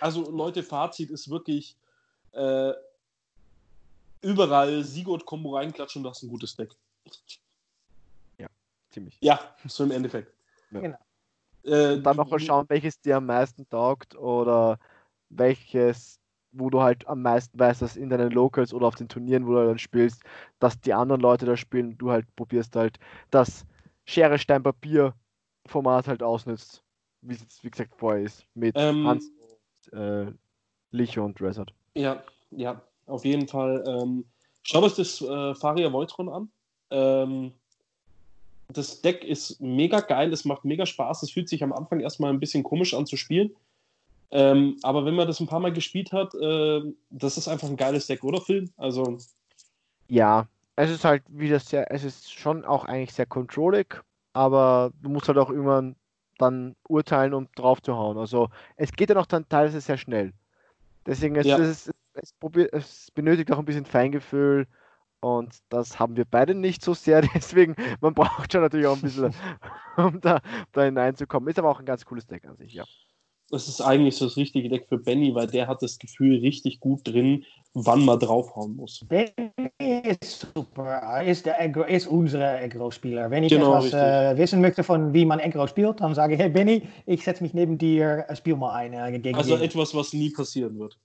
also Leute, Fazit ist wirklich äh, überall Sigurd-Kombo reinklatschen, das ist ein gutes Deck. Ja, ziemlich. Ja, so im Endeffekt. Ja. Genau. Äh, dann noch mal schauen, welches dir am meisten taugt oder welches wo du halt am meisten weißt, dass in deinen Locals oder auf den Turnieren, wo du dann spielst, dass die anderen Leute da spielen, du halt probierst halt das Schere, Stein, Papier Format halt ausnutzt, wie es jetzt wie gesagt vorher ist, mit ähm, Hans, äh, Licho und Resort. Ja, ja, auf jeden Fall. Ähm, schaut euch das äh, Faria Voltron an. Ähm, das Deck ist mega geil, es macht mega Spaß. Es fühlt sich am Anfang erstmal ein bisschen komisch an zu spielen. Ähm, aber wenn man das ein paar Mal gespielt hat, äh, das ist einfach ein geiles Deck, oder Film? Also. Ja, es ist halt wieder sehr, es ist schon auch eigentlich sehr controllig, aber du musst halt auch irgendwann dann urteilen, um drauf zu hauen. Also es geht ja noch dann teilweise sehr schnell. Deswegen ist ja. es, es, es benötigt auch ein bisschen Feingefühl und das haben wir beide nicht so sehr. Deswegen, man braucht schon natürlich auch ein bisschen, um da, da hineinzukommen. Ist aber auch ein ganz cooles Deck an sich, ja das ist eigentlich so das richtige Deck für Benny, weil der hat das Gefühl richtig gut drin, wann man draufhauen muss. Benny ist super, ist, der Aggro, ist unser Aggro-Spieler. Wenn ich genau, etwas äh, wissen möchte von wie man Aggro spielt, dann sage ich, hey Benny, ich setze mich neben dir, äh, spiel mal ein. Äh, gegen also etwas, was nie passieren wird.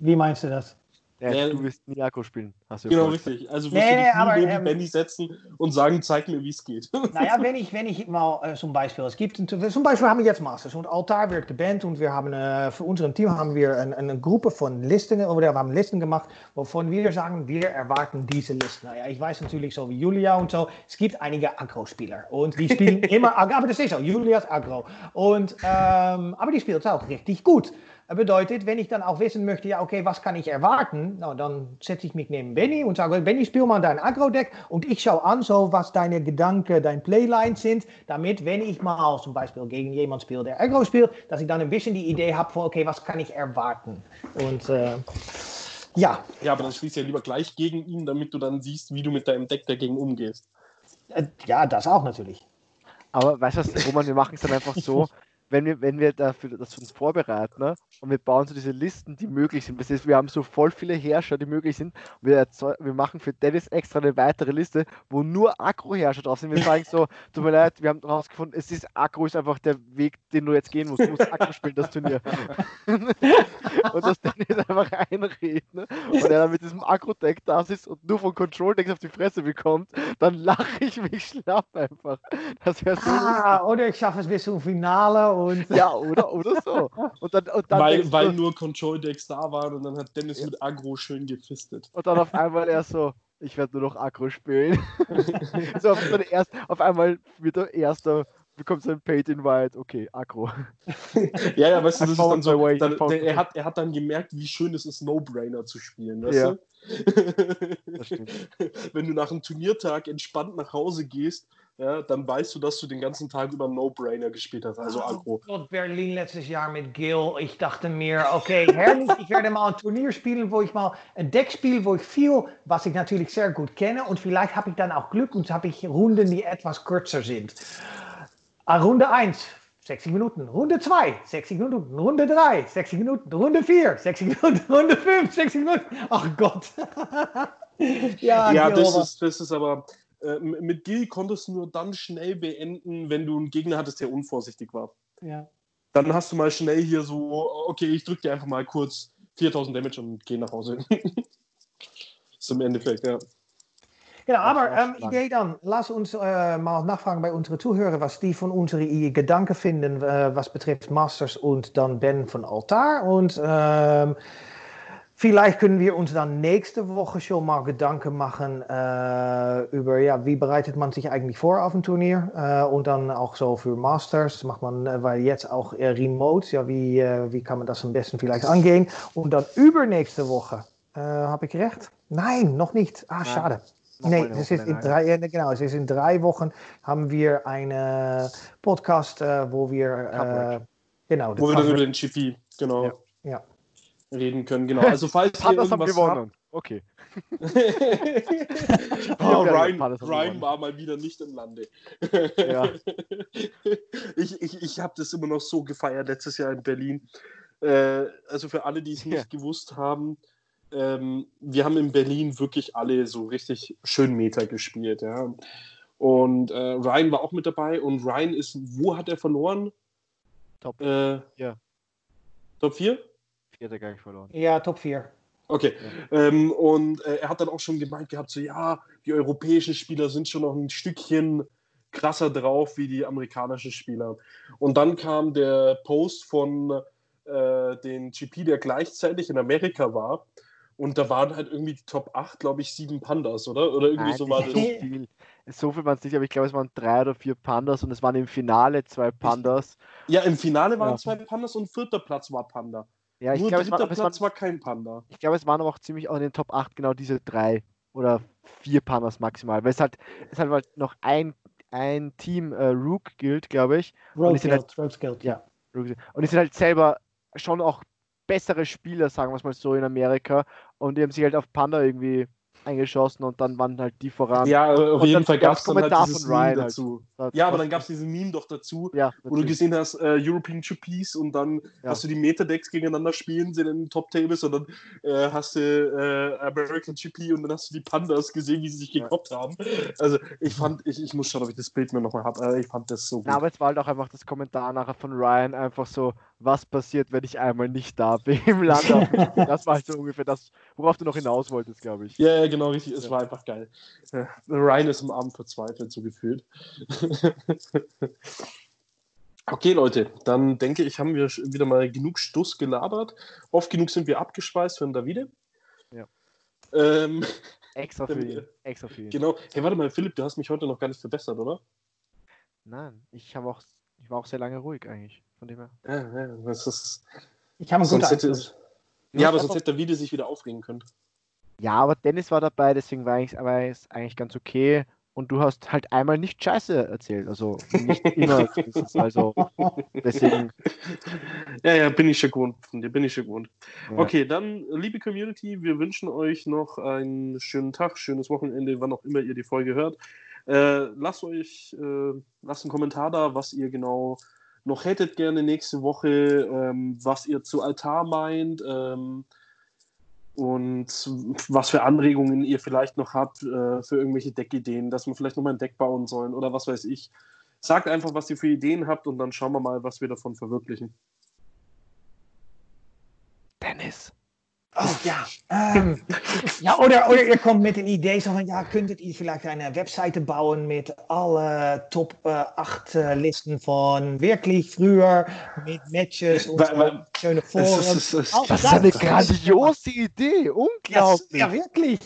Wie meinst du das? Ja, ja, du wirst nie Akku spielen. Hast du genau, gesagt. richtig. Also wirst nee, du dich aber, neben ähm, Benny setzen und sagen, zeig mir, wie es geht. Naja, wenn ich, wenn ich mal äh, zum Beispiel, es gibt, zum Beispiel haben wir jetzt Masters und Altar wird gebannt und wir haben, äh, für unser Team haben wir eine, eine Gruppe von Listen, oder wir haben Listen gemacht, wovon wir sagen, wir erwarten diese Listen. Naja, ich weiß natürlich so wie Julia und so, es gibt einige Agro-Spieler und die spielen immer, aber das ist so, Julia ist Agro. Und, ähm, aber die spielt auch richtig gut. Bedeutet, wenn ich dann auch wissen möchte, ja, okay, was kann ich erwarten? Nou, dann setze ich mich neben Benny und sage, Benny, spiel mal dein Agro-Deck und ich schaue an, so was deine Gedanken, dein Playlines sind, damit, wenn ich mal zum Beispiel gegen jemand spiele, der Agro spielt, dass ich dann ein bisschen die Idee habe von, okay, was kann ich erwarten? Und äh, ja. Ja, aber dann spielst du ja lieber gleich gegen ihn, damit du dann siehst, wie du mit deinem Deck dagegen umgehst. Äh, ja, das auch natürlich. Aber weißt du Roman, wir machen es dann einfach so, wenn wir, wenn wir dafür das uns vorbereiten ne? und wir bauen so diese Listen, die möglich sind. Das heißt, wir haben so voll viele Herrscher, die möglich sind. Wir, wir machen für Dennis extra eine weitere Liste, wo nur Akro-Herrscher drauf sind. Wir sagen so, tut mir leid, wir haben herausgefunden, es ist Akro ist einfach der Weg, den du jetzt gehen musst. Du musst Akro spielen, das Turnier. und dass Dennis einfach einredet. Ne? Und er dann mit diesem Akro-Deck da sitzt und nur von Control-Decks auf die Fresse bekommt, dann lache ich mich schlapp einfach. Das wäre so. Ah, oder ich schaffe es bis zum Finale und. Ja, oder, oder so. Und dann, und dann weil weil du, nur Control-Decks da waren und dann hat Dennis ja. mit Agro schön gefistet. Und dann auf einmal er so, ich werde nur noch Agro spielen. so auf, erst, auf einmal wird er erster bekommt sein Paid Invite, okay, Agro. ja, ja, weißt du, das ist dann so, dann, der, er, hat, er hat dann gemerkt, wie schön es ist, No-Brainer zu spielen, weißt ja. du? das stimmt. Wenn du nach einem Turniertag entspannt nach Hause gehst, ja, dann weißt du, dass du den ganzen Tag über No-Brainer gespielt hast, also Agro. Oh Gott, Berlin letztes Jahr mit Gil. Ich dachte mir, okay, herrlich, ich werde mal ein Turnier spielen, wo ich mal ein Deck spiele, wo ich viel, was ich natürlich sehr gut kenne und vielleicht habe ich dann auch Glück und habe ich Runden, die etwas kürzer sind. Ah, Runde 1, 60 Minuten. Runde 2, 60 Minuten. Runde 3, 60 Minuten. Runde 4, 60 Minuten. Runde 5, 60 Minuten. Ach Gott. ja, ja das, ist, das ist aber. Äh, mit Gil konntest du nur dann schnell beenden, wenn du einen Gegner hattest, der unvorsichtig war. Ja. Dann hast du mal schnell hier so, okay, ich drücke dir einfach mal kurz 4000 Damage und gehe nach Hause. im Endeffekt, ja. Genau, aber ähm, Idee dann, lass uns äh, mal nachfragen bei unseren Zuhörern, was die von unseren Gedanken finden, äh, was betrifft Masters und dann Ben von Altar. Und ähm, vielleicht können wir uns dann nächste Woche schon mal Gedanken machen äh, über, ja, wie bereitet man sich eigentlich vor auf ein Turnier äh, und dann auch so für Masters, macht man, äh, weil jetzt auch äh, remote, ja, wie, wie kann man das am besten vielleicht angehen? Und dann übernächste Woche, habe ich recht? Nein, noch nicht. Ah, schade. Nee, es ist in drei, genau, es ist in drei Wochen haben wir einen Podcast, äh, wo wir äh, genau, wo wir dann über den GP genau ja. Ja. reden können. Genau. Also falls ihr irgendwas haben. Habt, okay. oh, Ryan, Ryan war mal wieder nicht im Lande. ja. Ich, ich, ich habe das immer noch so gefeiert letztes Jahr in Berlin. Äh, also für alle, die es nicht ja. gewusst haben, ähm, wir haben in Berlin wirklich alle so richtig schön Meter gespielt, ja. Und äh, Ryan war auch mit dabei und Ryan ist, wo hat er verloren? Top äh, 4. Top 4? Vierter gar nicht verloren. Ja, Top 4. Okay. Ja. Ähm, und äh, er hat dann auch schon gemeint gehabt, so ja, die europäischen Spieler sind schon noch ein Stückchen krasser drauf wie die amerikanischen Spieler. Und dann kam der Post von äh, den GP, der gleichzeitig in Amerika war. Und da waren halt irgendwie die Top 8, glaube ich, sieben Pandas, oder? Oder irgendwie Nein, so war das. So viel, so viel waren es nicht, aber ich glaube, es waren drei oder vier Pandas und es waren im Finale zwei Pandas. Ja, im Finale waren ja. zwei Pandas und vierter Platz war Panda. Ja, ich Nur glaube, dritter war, Platz war, war kein Panda. Ich glaube, es waren aber auch ziemlich auch in den Top 8 genau diese drei oder vier Pandas maximal. Weil es halt, es halt noch ein, ein Team äh, Rook gilt, glaube ich. Rogue Guild, halt, Guild, ja. Und die sind halt selber schon auch bessere Spieler, sagen wir es mal so, in Amerika. Und die haben sich halt auf Panda irgendwie eingeschossen und dann waren halt die voran. Ja, auf und jeden Fall gab es dann halt dieses Meme halt. dazu. Halt. Ja, aber dann gab es diesen Meme doch dazu, ja, wo du gesehen hast, äh, European Chuppies und dann ja. hast du die Metadecks gegeneinander spielen, sind in den Top-Tables und dann äh, hast du äh, American GP und dann hast du die Pandas gesehen, wie sie sich gekloppt ja. haben. Also ich fand, ich, ich muss schauen, ob ich das Bild mir nochmal habe, äh, ich fand das so gut. Ja, aber es war halt auch einfach das Kommentar nachher von Ryan, einfach so, was passiert, wenn ich einmal nicht da bin im Land. das war halt so ungefähr das, worauf du noch hinaus wolltest, glaube ich. Ja, ja, genau, richtig. Es ja. war einfach geil. Ja, Ryan ist im Abend verzweifelt, so gefühlt. okay, Leute, dann denke ich, haben wir wieder mal genug Stuss gelabert. Oft genug sind wir abgespeist von Davide. Ja. Ähm, extra für ihn. Extra für ihn. Genau. Hey, warte mal, Philipp, du hast mich heute noch gar nicht verbessert, oder? Nein, ich habe auch, ich war auch sehr lange ruhig eigentlich. Von dem her. Ja, ja, das ist. Ich habe guten hätte, Ja, aber sonst hätte der Video sich wieder aufregen können. Ja, aber Dennis war dabei, deswegen war es eigentlich ganz okay. Und du hast halt einmal nicht Scheiße erzählt. Also nicht immer. also deswegen. Ja, ja, bin ich schon gewohnt. Von dir bin ich schon gewohnt. Ja. Okay, dann, liebe Community, wir wünschen euch noch einen schönen Tag, schönes Wochenende, wann auch immer ihr die Folge hört. Äh, lasst euch, äh, lasst einen Kommentar da, was ihr genau noch hättet gerne nächste Woche, ähm, was ihr zu Altar meint ähm, und was für Anregungen ihr vielleicht noch habt äh, für irgendwelche Deckideen, dass wir vielleicht nochmal ein Deck bauen sollen oder was weiß ich. Sagt einfach, was ihr für Ideen habt und dann schauen wir mal, was wir davon verwirklichen. Dennis. Oh ja. Ähm, ja oder, oder ihr kommt mit een Idee so van, ja, könntet ihr vielleicht eine Webseite bauen mit alle Top äh, 8 äh, Listen von wirklich früher mit Matches und weil, weil, schöne Foren. Das ist, das, das, das ist eine grandiose Idee, unglaublich. Ja, wirklich.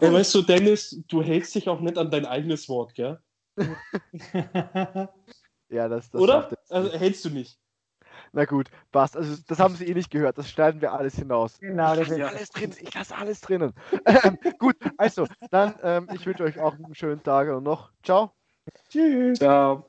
ja, weißt du, Dennis, du hältst dich auch nicht an dein eigenes Wort, gell? ja, das, das Oder? Also, hältst du nicht? Na gut, passt. Also das haben Sie eh nicht gehört. Das schneiden wir alles hinaus. Genau, ich das lasse ist alles drin. Ich lasse alles drinnen. Ähm, gut, also dann, ähm, ich wünsche euch auch einen schönen Tag und noch. Ciao. Tschüss. Ciao.